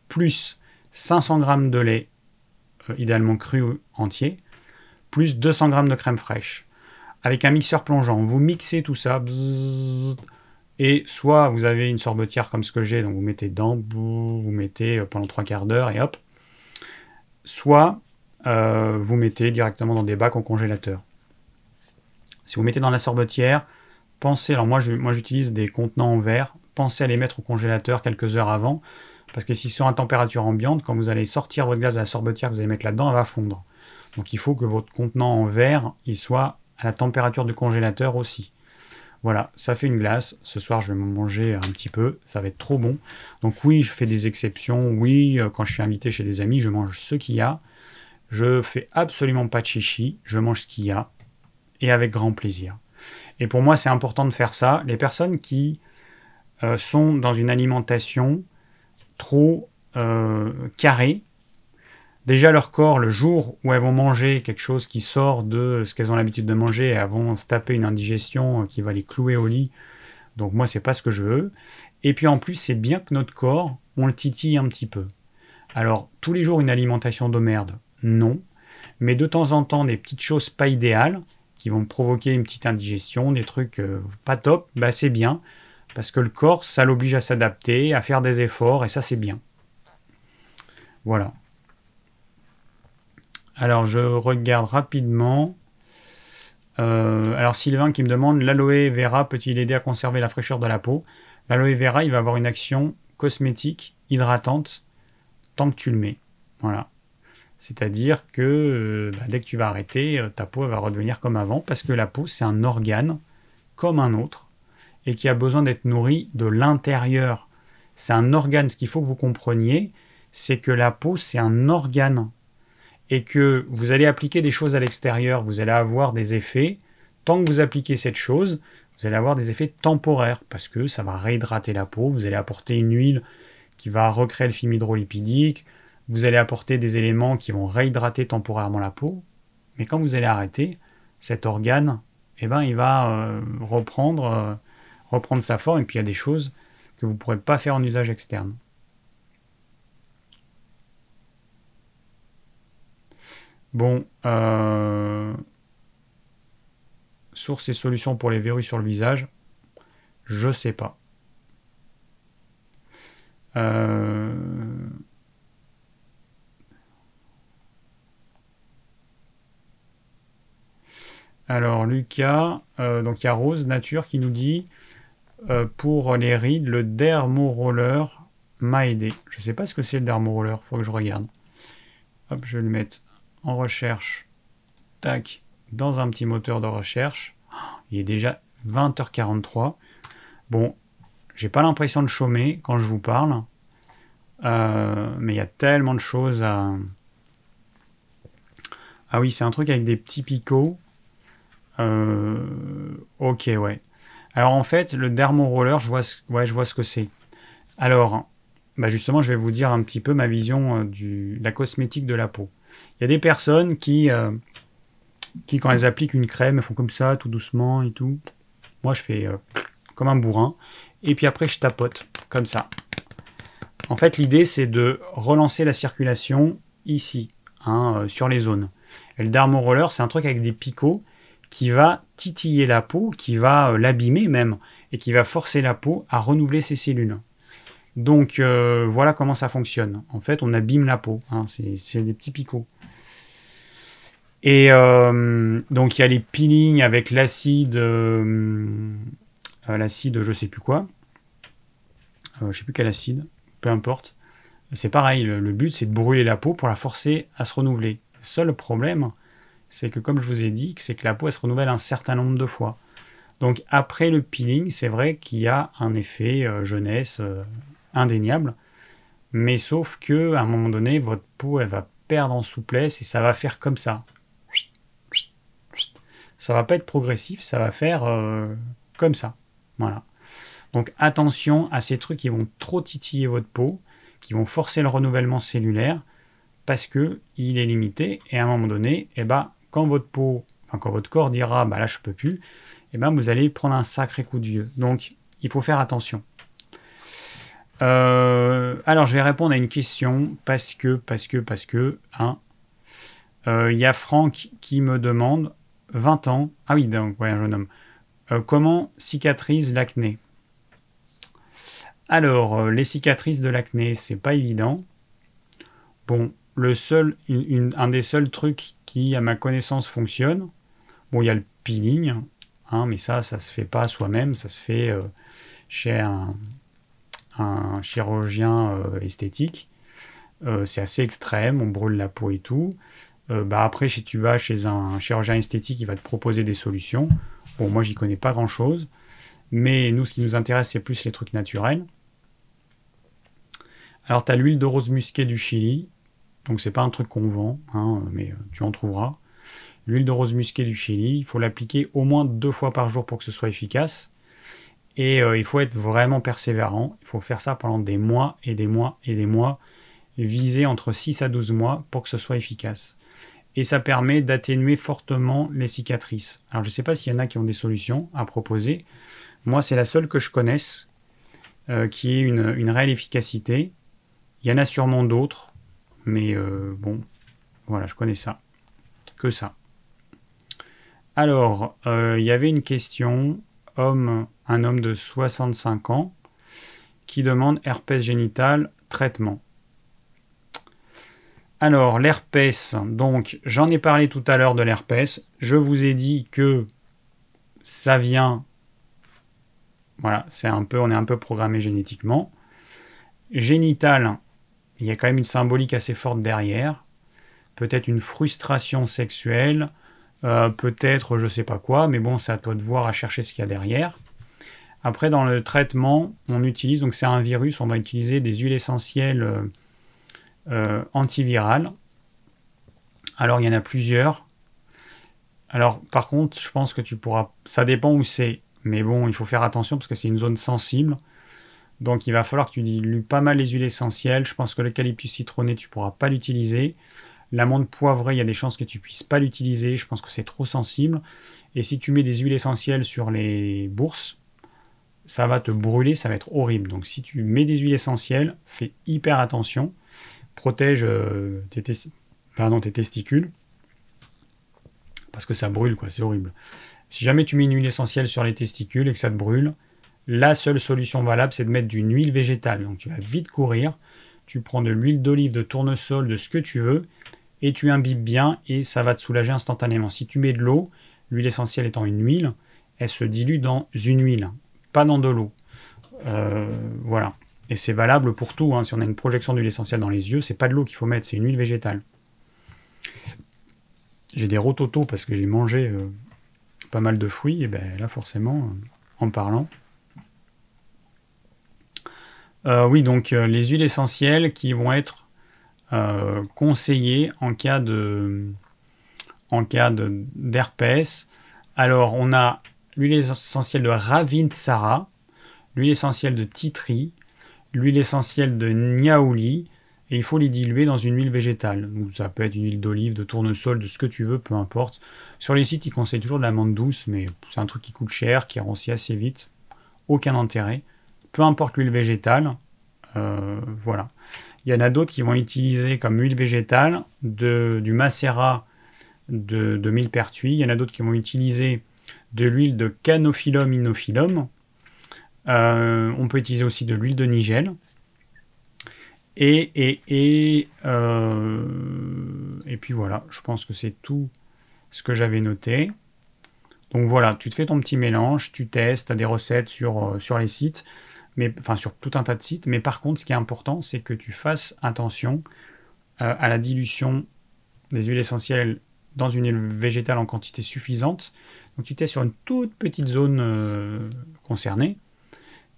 Plus 500 g de lait, euh, idéalement cru ou entier, plus 200 g de crème fraîche. Avec un mixeur plongeant, vous mixez tout ça, et soit vous avez une sorbetière comme ce que j'ai, donc vous mettez dedans, vous mettez euh, pendant trois quarts d'heure et hop. Soit euh, vous mettez directement dans des bacs au congélateur. Si vous mettez dans la sorbetière, pensez, alors moi j'utilise des contenants en verre, pensez à les mettre au congélateur quelques heures avant, parce que si sont à température ambiante, quand vous allez sortir votre glace de la sorbetière que vous allez mettre là-dedans, elle va fondre. Donc il faut que votre contenant en verre, il soit à la température du congélateur aussi. Voilà, ça fait une glace. Ce soir, je vais manger un petit peu. Ça va être trop bon. Donc oui, je fais des exceptions. Oui, euh, quand je suis invité chez des amis, je mange ce qu'il y a. Je fais absolument pas de chichi. Je mange ce qu'il y a. Et avec grand plaisir. Et pour moi, c'est important de faire ça. Les personnes qui euh, sont dans une alimentation trop euh, déjà leur corps, le jour où elles vont manger quelque chose qui sort de ce qu'elles ont l'habitude de manger, elles vont se taper une indigestion qui va les clouer au lit. Donc moi, c'est pas ce que je veux. Et puis en plus, c'est bien que notre corps, on le titille un petit peu. Alors, tous les jours, une alimentation de merde, non. Mais de temps en temps, des petites choses pas idéales, qui vont provoquer une petite indigestion, des trucs euh, pas top, bah c'est bien. Parce que le corps, ça l'oblige à s'adapter, à faire des efforts, et ça, c'est bien. Voilà. Alors, je regarde rapidement. Euh, alors, Sylvain qui me demande l'aloe vera peut-il aider à conserver la fraîcheur de la peau? L'aloe vera, il va avoir une action cosmétique, hydratante, tant que tu le mets. Voilà. C'est-à-dire que euh, bah, dès que tu vas arrêter, euh, ta peau va redevenir comme avant, parce que la peau, c'est un organe comme un autre, et qui a besoin d'être nourri de l'intérieur. C'est un organe, ce qu'il faut que vous compreniez, c'est que la peau, c'est un organe. Et que vous allez appliquer des choses à l'extérieur, vous allez avoir des effets. Tant que vous appliquez cette chose, vous allez avoir des effets temporaires parce que ça va réhydrater la peau, vous allez apporter une huile qui va recréer le film hydrolipidique, vous allez apporter des éléments qui vont réhydrater temporairement la peau, mais quand vous allez arrêter, cet organe, eh ben, il va euh, reprendre, euh, reprendre sa forme et puis il y a des choses que vous ne pourrez pas faire en usage externe. Bon, euh, sources et solutions pour les verrues sur le visage, je sais pas. Euh, alors Lucas, euh, donc il y a Rose Nature qui nous dit pour les rides, le dermoroller m'a aidé. Je sais pas ce que c'est le dermoroller, faut que je regarde. Hop, je vais le mettre en recherche, tac, dans un petit moteur de recherche. Il est déjà 20h43. Bon, j'ai pas l'impression de chômer quand je vous parle. Euh, mais il y a tellement de choses à. Ah oui, c'est un truc avec des petits picots. Euh, ok, ouais. Alors en fait, le dermo-roller, je vois ce, je vois ce que c'est. Alors, bah justement, je vais vous dire un petit peu ma vision euh, de la cosmétique de la peau. Il y a des personnes qui, qui, quand elles appliquent une crème, elles font comme ça, tout doucement et tout. Moi, je fais comme un bourrin. Et puis après, je tapote, comme ça. En fait, l'idée, c'est de relancer la circulation ici, hein, euh, sur les zones. Et le dermo-roller, c'est un truc avec des picots qui va titiller la peau, qui va euh, l'abîmer même, et qui va forcer la peau à renouveler ses cellules. Donc euh, voilà comment ça fonctionne. En fait, on abîme la peau. Hein, c'est des petits picots. Et donc il y a les peelings avec l'acide, l'acide, je sais plus quoi. je sais plus quel acide peu importe. C'est pareil, le, but c'est de brûler la peau pour la forcer à se renouveler. Le seul problème, c'est que comme je vous ai dit, c'est que la peau se renouvelle un certain nombre de fois. Donc après le peeling, c'est vrai qu'il y a un effet euh, jeunesse euh, indéniable, mais sauf que à un moment donné, votre peau elle va perdre en souplesse et ça va faire comme ça. Ça va pas être progressif, ça va faire euh, comme ça. Voilà. Donc attention à ces trucs qui vont trop titiller votre peau, qui vont forcer le renouvellement cellulaire, parce que il est limité, et à un moment donné, eh ben, quand votre peau, quand votre corps dira bah là je peux plus, eh ben, vous allez prendre un sacré coup de vieux. Donc il faut faire attention. Euh, alors je vais répondre à une question parce que, parce que, parce que, hein, euh, il y a Franck qui me demande 20 ans, ah oui, donc ouais, un jeune homme, euh, comment cicatrise l'acné? Alors, les cicatrices de l'acné, c'est pas évident. Bon, le seul, un des seuls trucs à ma connaissance, fonctionne, bon, il y a le peeling, hein, mais ça, ça se fait pas soi-même, ça se fait euh, chez un, chirurgien euh, esthétique. c'est assez extrême, on brûle la peau et tout. bah après, si tu vas chez un chirurgien esthétique, il va te proposer des solutions. Bon, moi, j'y connais pas grand-chose. Mais nous, ce qui nous intéresse, c'est plus les trucs naturels. Alors, tu as l'huile de rose musquée du Chili. Donc, c'est pas un truc qu'on vend, hein, mais euh, tu en trouveras. L'huile de rose musquée du Chili, il faut l'appliquer au moins deux fois par jour pour que ce soit efficace. Et euh, il faut être vraiment persévérant. Il faut faire ça pendant des mois et des mois et des mois. Viser entre 6 à 12 mois pour que ce soit efficace. Et ça permet d'atténuer fortement les cicatrices. Alors je ne sais pas s'il y en a qui ont des solutions à proposer. Moi, c'est la seule que je connaisse euh, qui ait une, réelle efficacité. Il y en a sûrement d'autres, mais euh, bon, voilà, je connais ça. Que ça. Alors, euh, il y avait une question, homme, un homme de 65 ans, qui demande herpès génital, traitement. Alors, l'herpès, donc j'en ai parlé tout à l'heure de l'herpès. Je vous ai dit que ça vient voilà, c'est un peu, on est un peu programmé génétiquement. Génital, il y a quand même une symbolique assez forte derrière. Peut-être une frustration sexuelle, euh, peut-être je sais pas quoi, mais bon, c'est à toi de voir, à chercher ce qu'il y a derrière. Après, dans le traitement, on utilise, donc c'est un virus, on va utiliser des huiles essentielles euh, euh, antivirales. Alors, il y en a plusieurs. Alors, par contre, je pense que tu pourras. Ça dépend où c'est. Mais bon, il faut faire attention parce que c'est une zone sensible. Donc il va falloir que tu dilues pas mal les huiles essentielles. Je pense que l'eucalyptus citronné, tu pourras pas l'utiliser. L'amande poivrée, il y a des chances que tu puisses pas l'utiliser. Je pense que c'est trop sensible. Et si tu mets des huiles essentielles sur les bourses, ça va te brûler, ça va être horrible. Donc si tu mets des huiles essentielles, fais hyper attention. Protège euh, tes, tes testicules. Parce que ça brûle, quoi, c'est horrible. Si jamais tu mets une huile essentielle sur les testicules et que ça te brûle, la seule solution valable, c'est de mettre d'une huile végétale. Donc tu vas vite courir, tu prends de l'huile d'olive, de tournesol, de ce que tu veux, et tu imbibes bien et ça va te soulager instantanément. Si tu mets de l'eau, l'huile essentielle étant une huile, elle se dilue dans une huile, pas dans de l'eau. Euh, voilà. Et c'est valable pour tout. Hein. Si on a une projection d'huile essentielle dans les yeux, c'est pas de l'eau qu'il faut mettre, c'est une huile végétale. J'ai des rototos parce que j'ai mangé euh, pas mal de fruits, et ben là forcément, en parlant. Euh, oui, donc euh, les huiles essentielles qui vont être euh, conseillées en cas de en d'herpès. Alors, on a l'huile essentielle de Ravintsara, l'huile essentielle de Titri, l'huile essentielle de Niaouli, et il faut les diluer dans une huile végétale. Donc, ça peut être une huile d'olive, de tournesol, de ce que tu veux, peu importe. Sur les sites, ils conseillent toujours de l'amande douce, mais c'est un truc qui coûte cher, qui rancit assez vite. Aucun intérêt. Peu importe l'huile végétale. Euh, voilà. Il y en a d'autres qui vont utiliser comme huile végétale du macérat de, de millepertuis. Il y en a d'autres qui vont utiliser de l'huile de Canophyllum inophyllum. Euh, on peut utiliser aussi de l'huile de nigel. Et, euh, et puis voilà, je pense que c'est tout ce que j'avais noté. Donc voilà, tu te fais ton petit mélange, tu testes, tu as des recettes sur, sur les sites, enfin sur tout un tas de sites. Mais par contre, ce qui est important, c'est que tu fasses attention à la dilution des huiles essentielles dans une huile végétale en quantité suffisante. Donc tu testes sur une toute petite zone concernée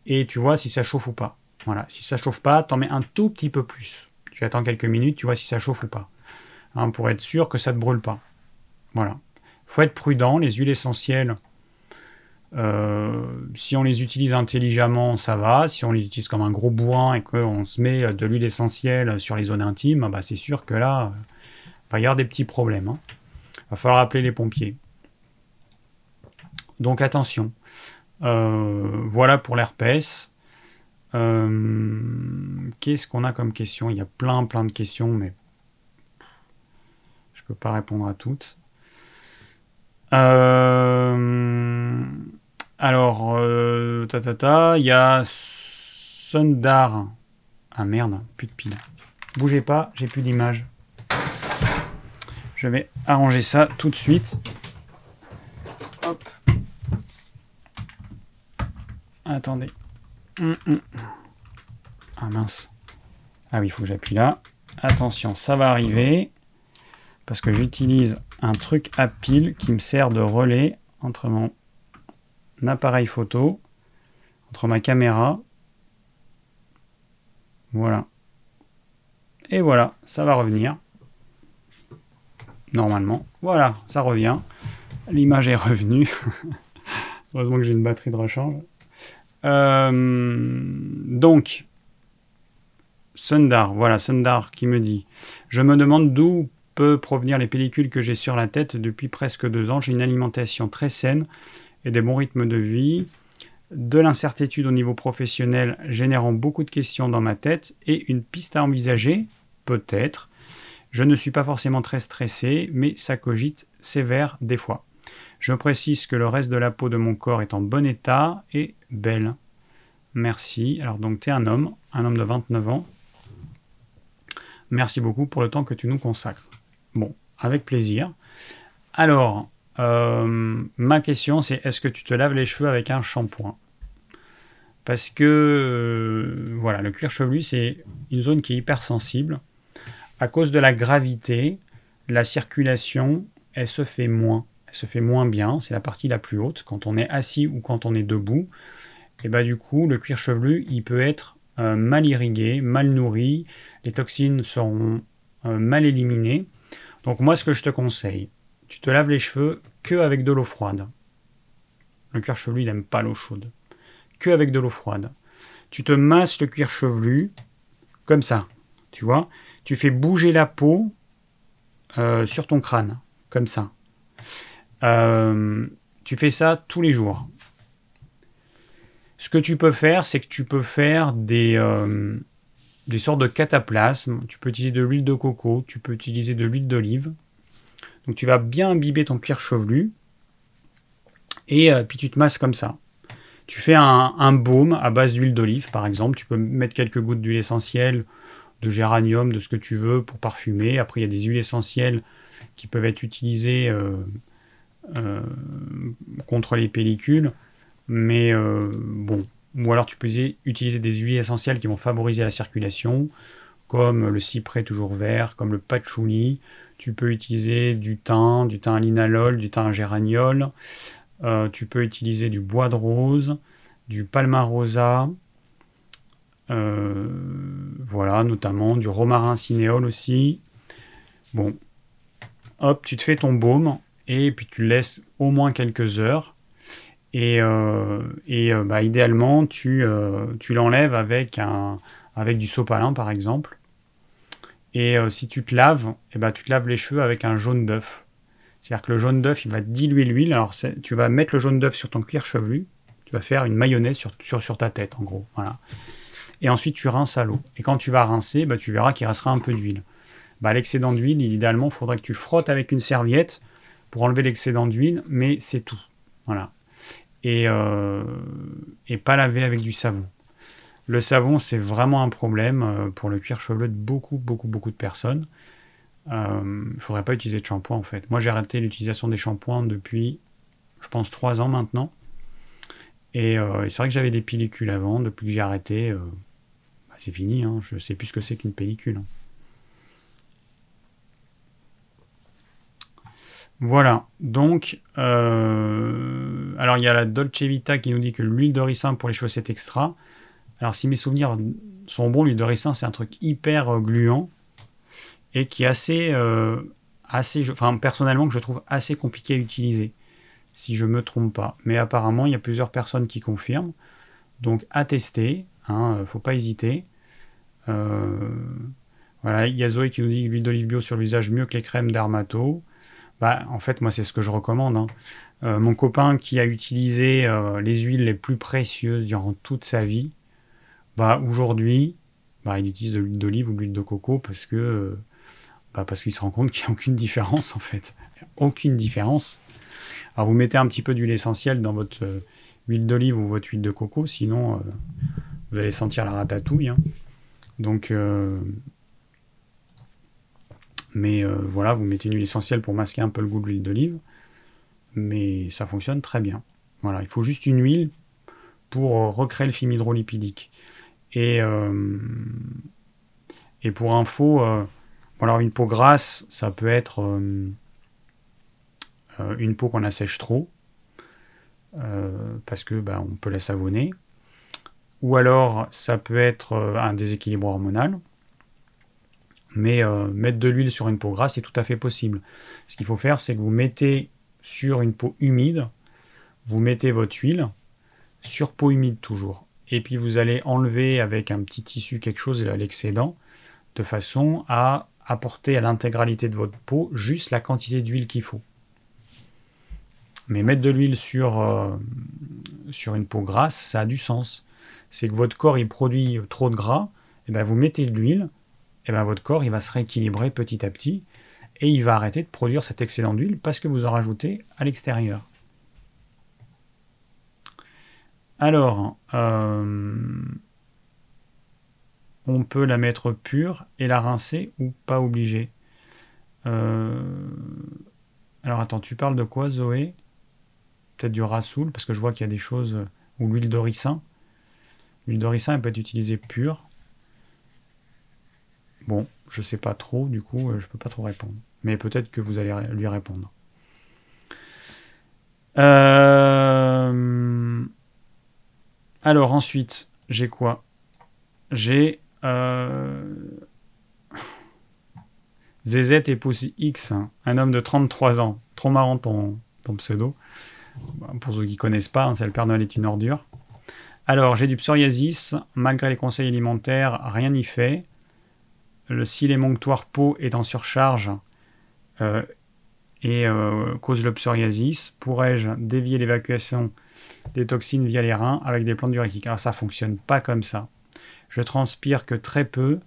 et tu vois si ça chauffe ou pas. Voilà, si ça chauffe pas, t'en mets un tout petit peu plus. Tu attends quelques minutes, tu vois si ça chauffe ou pas. Hein, pour être sûr que ça ne te brûle pas. Voilà. faut être prudent, les huiles essentielles, euh, si on les utilise intelligemment, ça va. Si on les utilise comme un gros bourrin et qu'on se met de l'huile essentielle sur les zones intimes, bah c'est sûr que là, il va y avoir des petits problèmes. Il hein. va falloir appeler les pompiers. Donc attention. Euh, voilà pour l'herpès. Euh, qu'est-ce qu'on a comme question? Il y a plein plein de questions, mais je peux pas répondre à toutes. Euh, alors, ta, ta, ta, il y a Sundar. Ah merde, plus de piles. Bougez pas, j'ai plus d'image. Je vais arranger ça tout de suite. Hop. Attendez. Hum, hum. Ah mince. Ah oui, il faut que j'appuie là. Attention, ça va arriver. Parce que j'utilise un truc à pile qui me sert de relais entre mon appareil photo, entre ma caméra. Voilà. Et voilà, ça va revenir. Normalement. Voilà, ça revient. L'image est revenue. Heureusement que j'ai une batterie de rechange. Euh, donc, Sundar, voilà, Sundar qui me dit Je me demande d'où peuvent provenir les pellicules que j'ai sur la tête depuis presque deux ans. J'ai une alimentation très saine et des bons rythmes de vie, de l'incertitude au niveau professionnel générant beaucoup de questions dans ma tête et une piste à envisager, peut-être. Je ne suis pas forcément très stressé, mais ça cogite sévère des fois. Je précise que le reste de la peau de mon corps est en bon état et belle. Merci. Alors donc tu es un homme, un homme de 29 ans. Merci beaucoup pour le temps que tu nous consacres. Bon, avec plaisir. Alors, euh, ma question c'est est-ce que tu te laves les cheveux avec un shampoing? Parce que euh, voilà, le cuir chevelu c'est une zone qui est hypersensible. À cause de la gravité, la circulation, elle se fait moins se fait moins bien, c'est la partie la plus haute, quand on est assis ou quand on est debout. Et bah du coup, le cuir chevelu, il peut être euh, mal irrigué, mal nourri, les toxines seront mal éliminées. Donc moi, ce que je te conseille, tu te laves les cheveux que avec de l'eau froide. Le cuir chevelu, il n'aime pas l'eau chaude. Que avec de l'eau froide. Tu te masses le cuir chevelu comme ça, tu vois. Tu fais bouger la peau euh, sur ton crâne, comme ça. Euh, tu fais ça tous les jours. Ce que tu peux faire, c'est que tu peux faire des, euh, des sortes de cataplasmes. Tu peux utiliser de l'huile de coco, tu peux utiliser de l'huile d'olive. Donc tu vas bien imbiber ton cuir chevelu. Et euh, puis tu te masses comme ça. Tu fais un, baume à base d'huile d'olive, par exemple. Tu peux mettre quelques gouttes d'huile essentielle, de géranium, de ce que tu veux pour parfumer. Après, il y a des huiles essentielles qui peuvent être utilisées euh, contre les pellicules. Mais euh, bon, ou alors tu peux utiliser des huiles essentielles qui vont favoriser la circulation, comme le cyprès toujours vert, comme le patchouli. Tu peux utiliser du thym, du thym linalol, du thym géraniol. Euh, tu peux utiliser du bois de rose, du palmarosa. voilà, notamment du romarin cinéole aussi. Bon, hop, tu te fais ton baume et puis tu laisses au moins quelques heures. Et, et bah, idéalement, tu, tu l'enlèves avec, un, avec du sopalin par exemple. Et si tu te laves, eh ben, tu te laves les cheveux avec un jaune d'œuf. C'est-à-dire que le jaune d'œuf, il va diluer l'huile. Alors, tu vas mettre le jaune d'œuf sur ton cuir chevelu. Tu vas faire une mayonnaise sur, sur, ta tête, en gros. Voilà. Et ensuite, tu rinces à l'eau. Et quand tu vas rincer, bah, tu verras qu'il restera un peu d'huile. Bah, l'excédent d'huile, idéalement, il faudrait que tu frottes avec une serviette pour enlever l'excédent d'huile, mais c'est tout. Voilà. Et, euh, et pas laver avec du savon. Le savon, c'est vraiment un problème euh, pour le cuir chevelu de beaucoup, beaucoup, beaucoup de personnes. Il euh, ne faudrait pas utiliser de shampoing en fait. Moi j'ai arrêté l'utilisation des shampoings depuis, je pense, 3 ans maintenant. Euh, et, c'est vrai que j'avais des pellicules avant, depuis que j'ai arrêté, bah, c'est fini, hein. je sais plus ce que c'est qu'une pellicule. Hein. Voilà, donc, alors il y a la Dolce Vita qui nous dit que l'huile de ricin pour les c'est extra. Alors si mes souvenirs sont bons, l'huile de ricin c'est un truc hyper gluant et qui est assez, euh, assez enfin, personnellement que je trouve assez compliqué à utiliser, si je ne me trompe pas. Mais apparemment, il y a plusieurs personnes qui confirment. Donc à tester, hein, faut pas hésiter. Euh, voilà, il y a Zoé qui nous dit l'huile d'olive bio sur le visage mieux que les crèmes d'Armato. Bah, en fait, moi, c'est ce que je recommande. Hein. Euh, mon copain qui a utilisé les huiles les plus précieuses durant toute sa vie, bah, aujourd'hui, bah, il utilise de l'huile d'olive ou de l'huile de coco parce que parce qu'il se rend compte qu'il n'y a aucune différence en fait. Aucune différence. Alors vous mettez un petit peu d'huile essentielle dans votre euh, huile d'olive ou votre huile de coco, sinon euh, vous allez sentir la ratatouille. Hein. Donc, euh, mais voilà, vous mettez une huile essentielle pour masquer un peu le goût de l'huile d'olive, mais ça fonctionne très bien. Voilà, il faut juste une huile pour recréer le film hydrolipidique. Et, et pour info, alors une peau grasse, ça peut être euh, euh, une peau qu'on assèche trop, euh, parce que bah, on peut la savonner. Ou alors ça peut être un déséquilibre hormonal. Mais mettre de l'huile sur une peau grasse, c'est tout à fait possible. Ce qu'il faut faire, c'est que vous mettez sur une peau humide, vous mettez votre huile, sur peau humide toujours. Et puis vous allez enlever avec un petit tissu quelque chose, l'excédent, de façon à apporter à l'intégralité de votre peau juste la quantité d'huile qu'il faut. Mais mettre de l'huile sur, euh, une peau grasse, ça a du sens. C'est que votre corps il produit trop de gras, et ben vous mettez de l'huile, et ben votre corps il va se rééquilibrer petit à petit, et il va arrêter de produire cet excédent d'huile parce que vous en rajoutez à l'extérieur. Alors, euh, on peut la mettre pure et la rincer ou pas obligé. Euh, alors attends, tu parles de quoi Zoé? Peut-être du rassoul, parce que je vois qu'il y a des choses... Ou l'huile de ricin. L'huile de ricin, elle peut être utilisée pure. Bon, je sais pas trop, du coup, euh, je peux pas trop répondre. Mais peut-être que vous allez lui répondre. Euh, alors ensuite, j'ai quoi? J'ai euh... ZZ épouse X, hein. un homme de 33 ans. Trop marrant ton, pseudo. Bah, pour ceux qui ne connaissent pas, hein, c'est le Père Noël est une ordure. Alors, j'ai du psoriasis. Malgré les conseils alimentaires, rien n'y fait. Le cil émonctoire peau est en surcharge euh, et euh, cause le psoriasis. Pourrais-je dévier l'évacuation des toxines via les reins avec des plantes diurétiques Alors, ça fonctionne pas comme ça. Je transpire que très peu,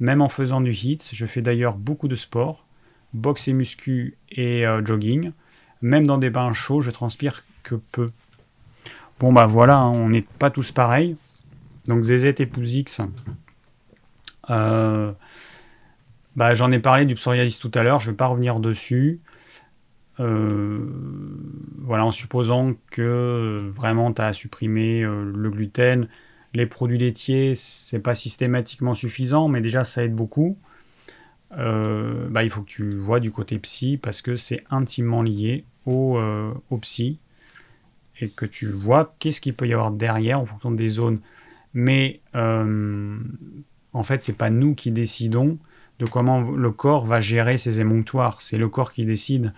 même en faisant du HIIT. Je fais d'ailleurs beaucoup de sport, boxe et muscu et euh, jogging. Même dans des bains chauds, je transpire que peu. Bon bah voilà, hein, on n'est pas tous pareils. Donc ZZ épouse X. Euh, bah, j'en ai parlé du psoriasis tout à l'heure, je ne vais pas revenir dessus. Euh, voilà, en supposant que vraiment tu as supprimé le gluten, les produits laitiers, c'est pas systématiquement suffisant, mais déjà ça aide beaucoup. Euh, bah, il faut que tu vois du côté psy parce que c'est intimement lié au, euh, au, psy et que tu vois qu'est-ce qu'il peut y avoir derrière en fonction des zones Mais en fait, c'est pas nous qui décidons de comment le corps va gérer ses émonctoires. C'est le corps qui décide.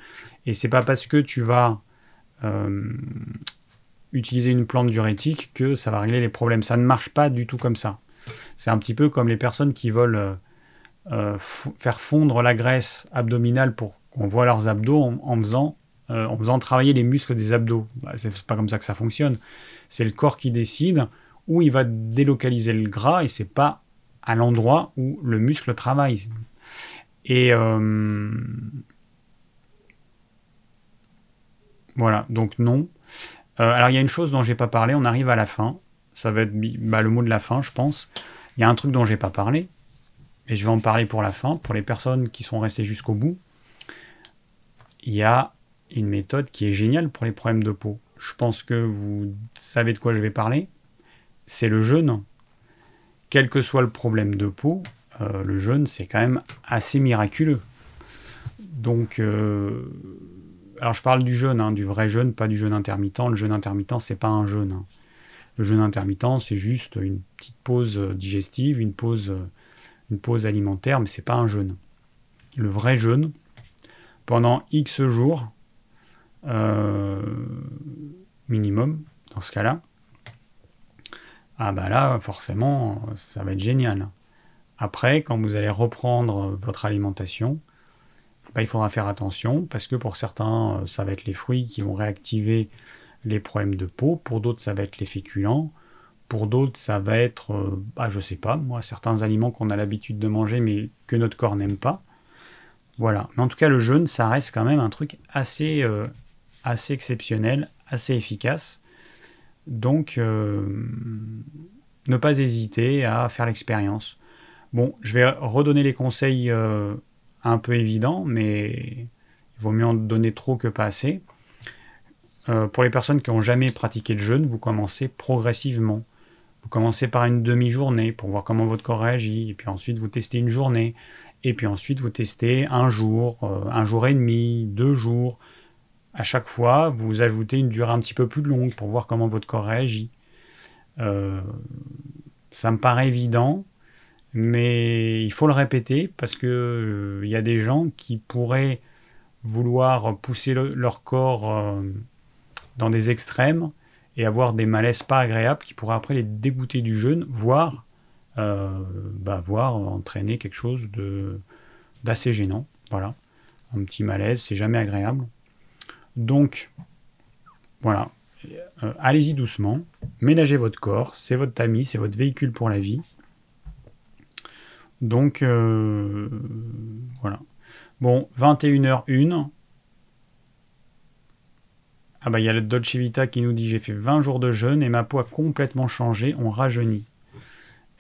Et c'est pas parce que tu vas utiliser une plante diurétique que ça va régler les problèmes. Ça ne marche pas du tout comme ça. C'est un petit peu comme les personnes qui veulent euh, euh, faire fondre la graisse abdominale pour qu'on voit leurs abdos en, faisant, euh, en faisant travailler les muscles des abdos. Bah, c'est pas comme ça que ça fonctionne. C'est le corps qui décide où il va délocaliser le gras et c'est pas à l'endroit où le muscle travaille. Et voilà, donc non. alors il y a une chose dont j'ai pas parlé, on arrive à la fin ça va être bah, le mot de la fin, je pense. Il y a un truc dont j'ai pas parlé, et je vais en parler pour la fin, pour les personnes qui sont restées jusqu'au bout. Il y a une méthode qui est géniale pour les problèmes de peau. Je pense que vous savez de quoi je vais parler. C'est le jeûne. Quel que soit le problème de peau, euh, le jeûne, c'est quand même assez miraculeux. Donc, euh, alors je parle du jeûne, hein, du vrai jeûne, pas du jeûne intermittent. Le jeûne intermittent, c'est pas un jeûne. Hein. Le jeûne intermittent, c'est juste une petite pause digestive, une pause, alimentaire, mais c'est pas un jeûne. Le vrai jeûne, pendant X jours, euh, minimum, dans ce cas-là, ah bah là, forcément, ça va être génial. Après, quand vous allez reprendre votre alimentation, bah, il faudra faire attention parce que pour certains, ça va être les fruits qui vont réactiver les problèmes de peau, pour d'autres ça va être les féculents, pour d'autres ça va être, euh, bah, je sais pas, moi, certains aliments qu'on a l'habitude de manger mais que notre corps n'aime pas. Voilà. Mais en tout cas, le jeûne, ça reste quand même un truc assez, euh, assez exceptionnel, assez efficace. Donc, euh, ne pas hésiter à faire l'expérience. Bon, je vais redonner les conseils un peu évidents, mais il vaut mieux en donner trop que pas assez. Euh, pour les personnes qui n'ont jamais pratiqué de jeûne, vous commencez progressivement. Vous commencez par une demi-journée pour voir comment votre corps réagit, et puis ensuite vous testez une journée, et puis ensuite vous testez un jour, euh, un jour et demi, deux jours. À chaque fois, vous ajoutez une durée un petit peu plus longue pour voir comment votre corps réagit. Euh, ça me paraît évident, mais il faut le répéter parce que il y a des gens qui pourraient vouloir pousser leur corps dans des extrêmes et avoir des malaises pas agréables qui pourraient après les dégoûter du jeûne, voire, euh, bah, entraîner quelque chose d'assez gênant. Voilà. Un petit malaise, c'est jamais agréable. Donc, voilà. Euh, allez-y doucement. Ménagez votre corps. C'est votre ami, c'est votre véhicule pour la vie. Donc, euh, voilà. Bon, 21h01. Ah bah il y a le Dolce Vita qui nous dit j'ai fait 20 jours de jeûne et ma peau a complètement changé, on rajeunit.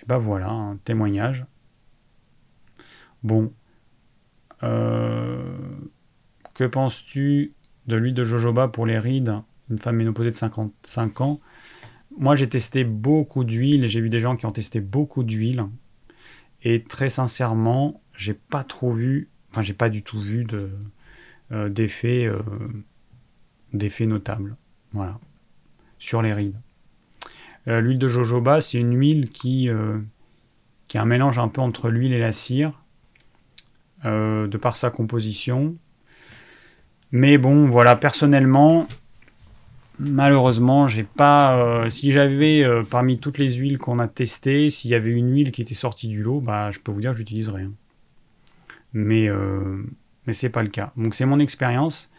Et bah voilà, un témoignage. Bon. Euh, que penses-tu de l'huile de jojoba pour les rides Une femme ménopausée de 55 ans. Moi j'ai testé beaucoup d'huile et j'ai vu des gens qui ont testé beaucoup d'huile. Et très sincèrement, j'ai pas trop vu, enfin j'ai pas du tout vu de, euh, d'effet euh, d'effets notables. Voilà. Sur les rides. Euh, l'huile de jojoba, c'est une huile qui, euh, qui est un mélange un peu entre l'huile et la cire, de par sa composition. Mais bon, voilà, personnellement, malheureusement, j'ai pas. si j'avais parmi toutes les huiles qu'on a testées, s'il y avait une huile qui était sortie du lot, bah, je peux vous dire que j'utiliserais. Mais, mais c'est pas le cas. Donc c'est mon expérience.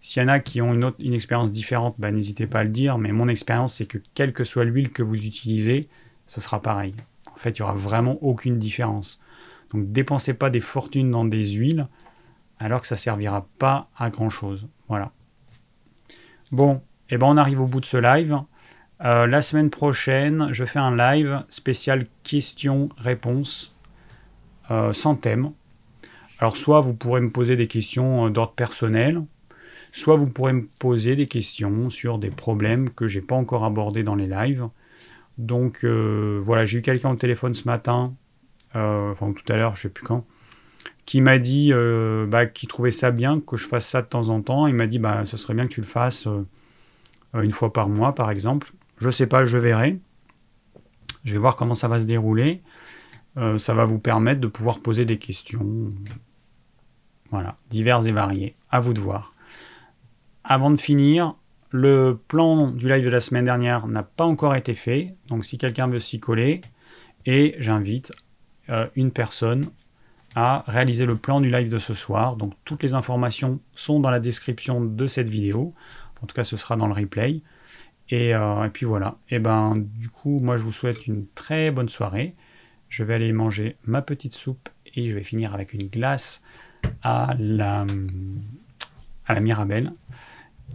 S'il y en a qui ont une, une expérience différente, bah, n'hésitez pas à le dire, mais mon expérience, c'est que quelle que soit l'huile que vous utilisez, ce sera pareil. En fait, il n'y aura vraiment aucune différence. Donc, dépensez pas des fortunes dans des huiles, alors que ça servira pas à grand chose. Voilà. Bon, et eh ben on arrive au bout de ce live. Euh, la semaine prochaine, je fais un live spécial questions-réponses euh, sans thème. Alors, soit vous pourrez me poser des questions euh, d'ordre personnel, soit vous pourrez me poser des questions sur des problèmes que j'ai pas encore abordés dans les lives. Donc voilà, j'ai eu quelqu'un au téléphone ce matin, enfin tout à l'heure, je sais plus quand, qui m'a dit euh, bah, qu'il trouvait ça bien que je fasse ça de temps en temps. Il m'a dit bah ce serait bien que tu le fasses une fois par mois par exemple. Je sais pas, je verrai. Je vais voir comment ça va se dérouler. Euh, ça va vous permettre de pouvoir poser des questions. Voilà, diverses et variées. À vous de voir. Avant de finir, le plan du live de la semaine dernière n'a pas encore été fait. Donc si quelqu'un veut s'y coller, et j'invite euh, une personne à réaliser le plan du live de ce soir. Donc toutes les informations sont dans la description de cette vidéo. En tout cas, ce sera dans le replay. Et, euh, puis voilà. Et ben du coup, moi je vous souhaite une très bonne soirée. Je vais aller manger ma petite soupe et je vais finir avec une glace à la, à la Mirabelle.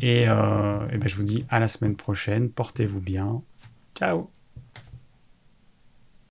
Et, euh, et ben, je vous dis à la semaine prochaine. Portez-vous bien. Ciao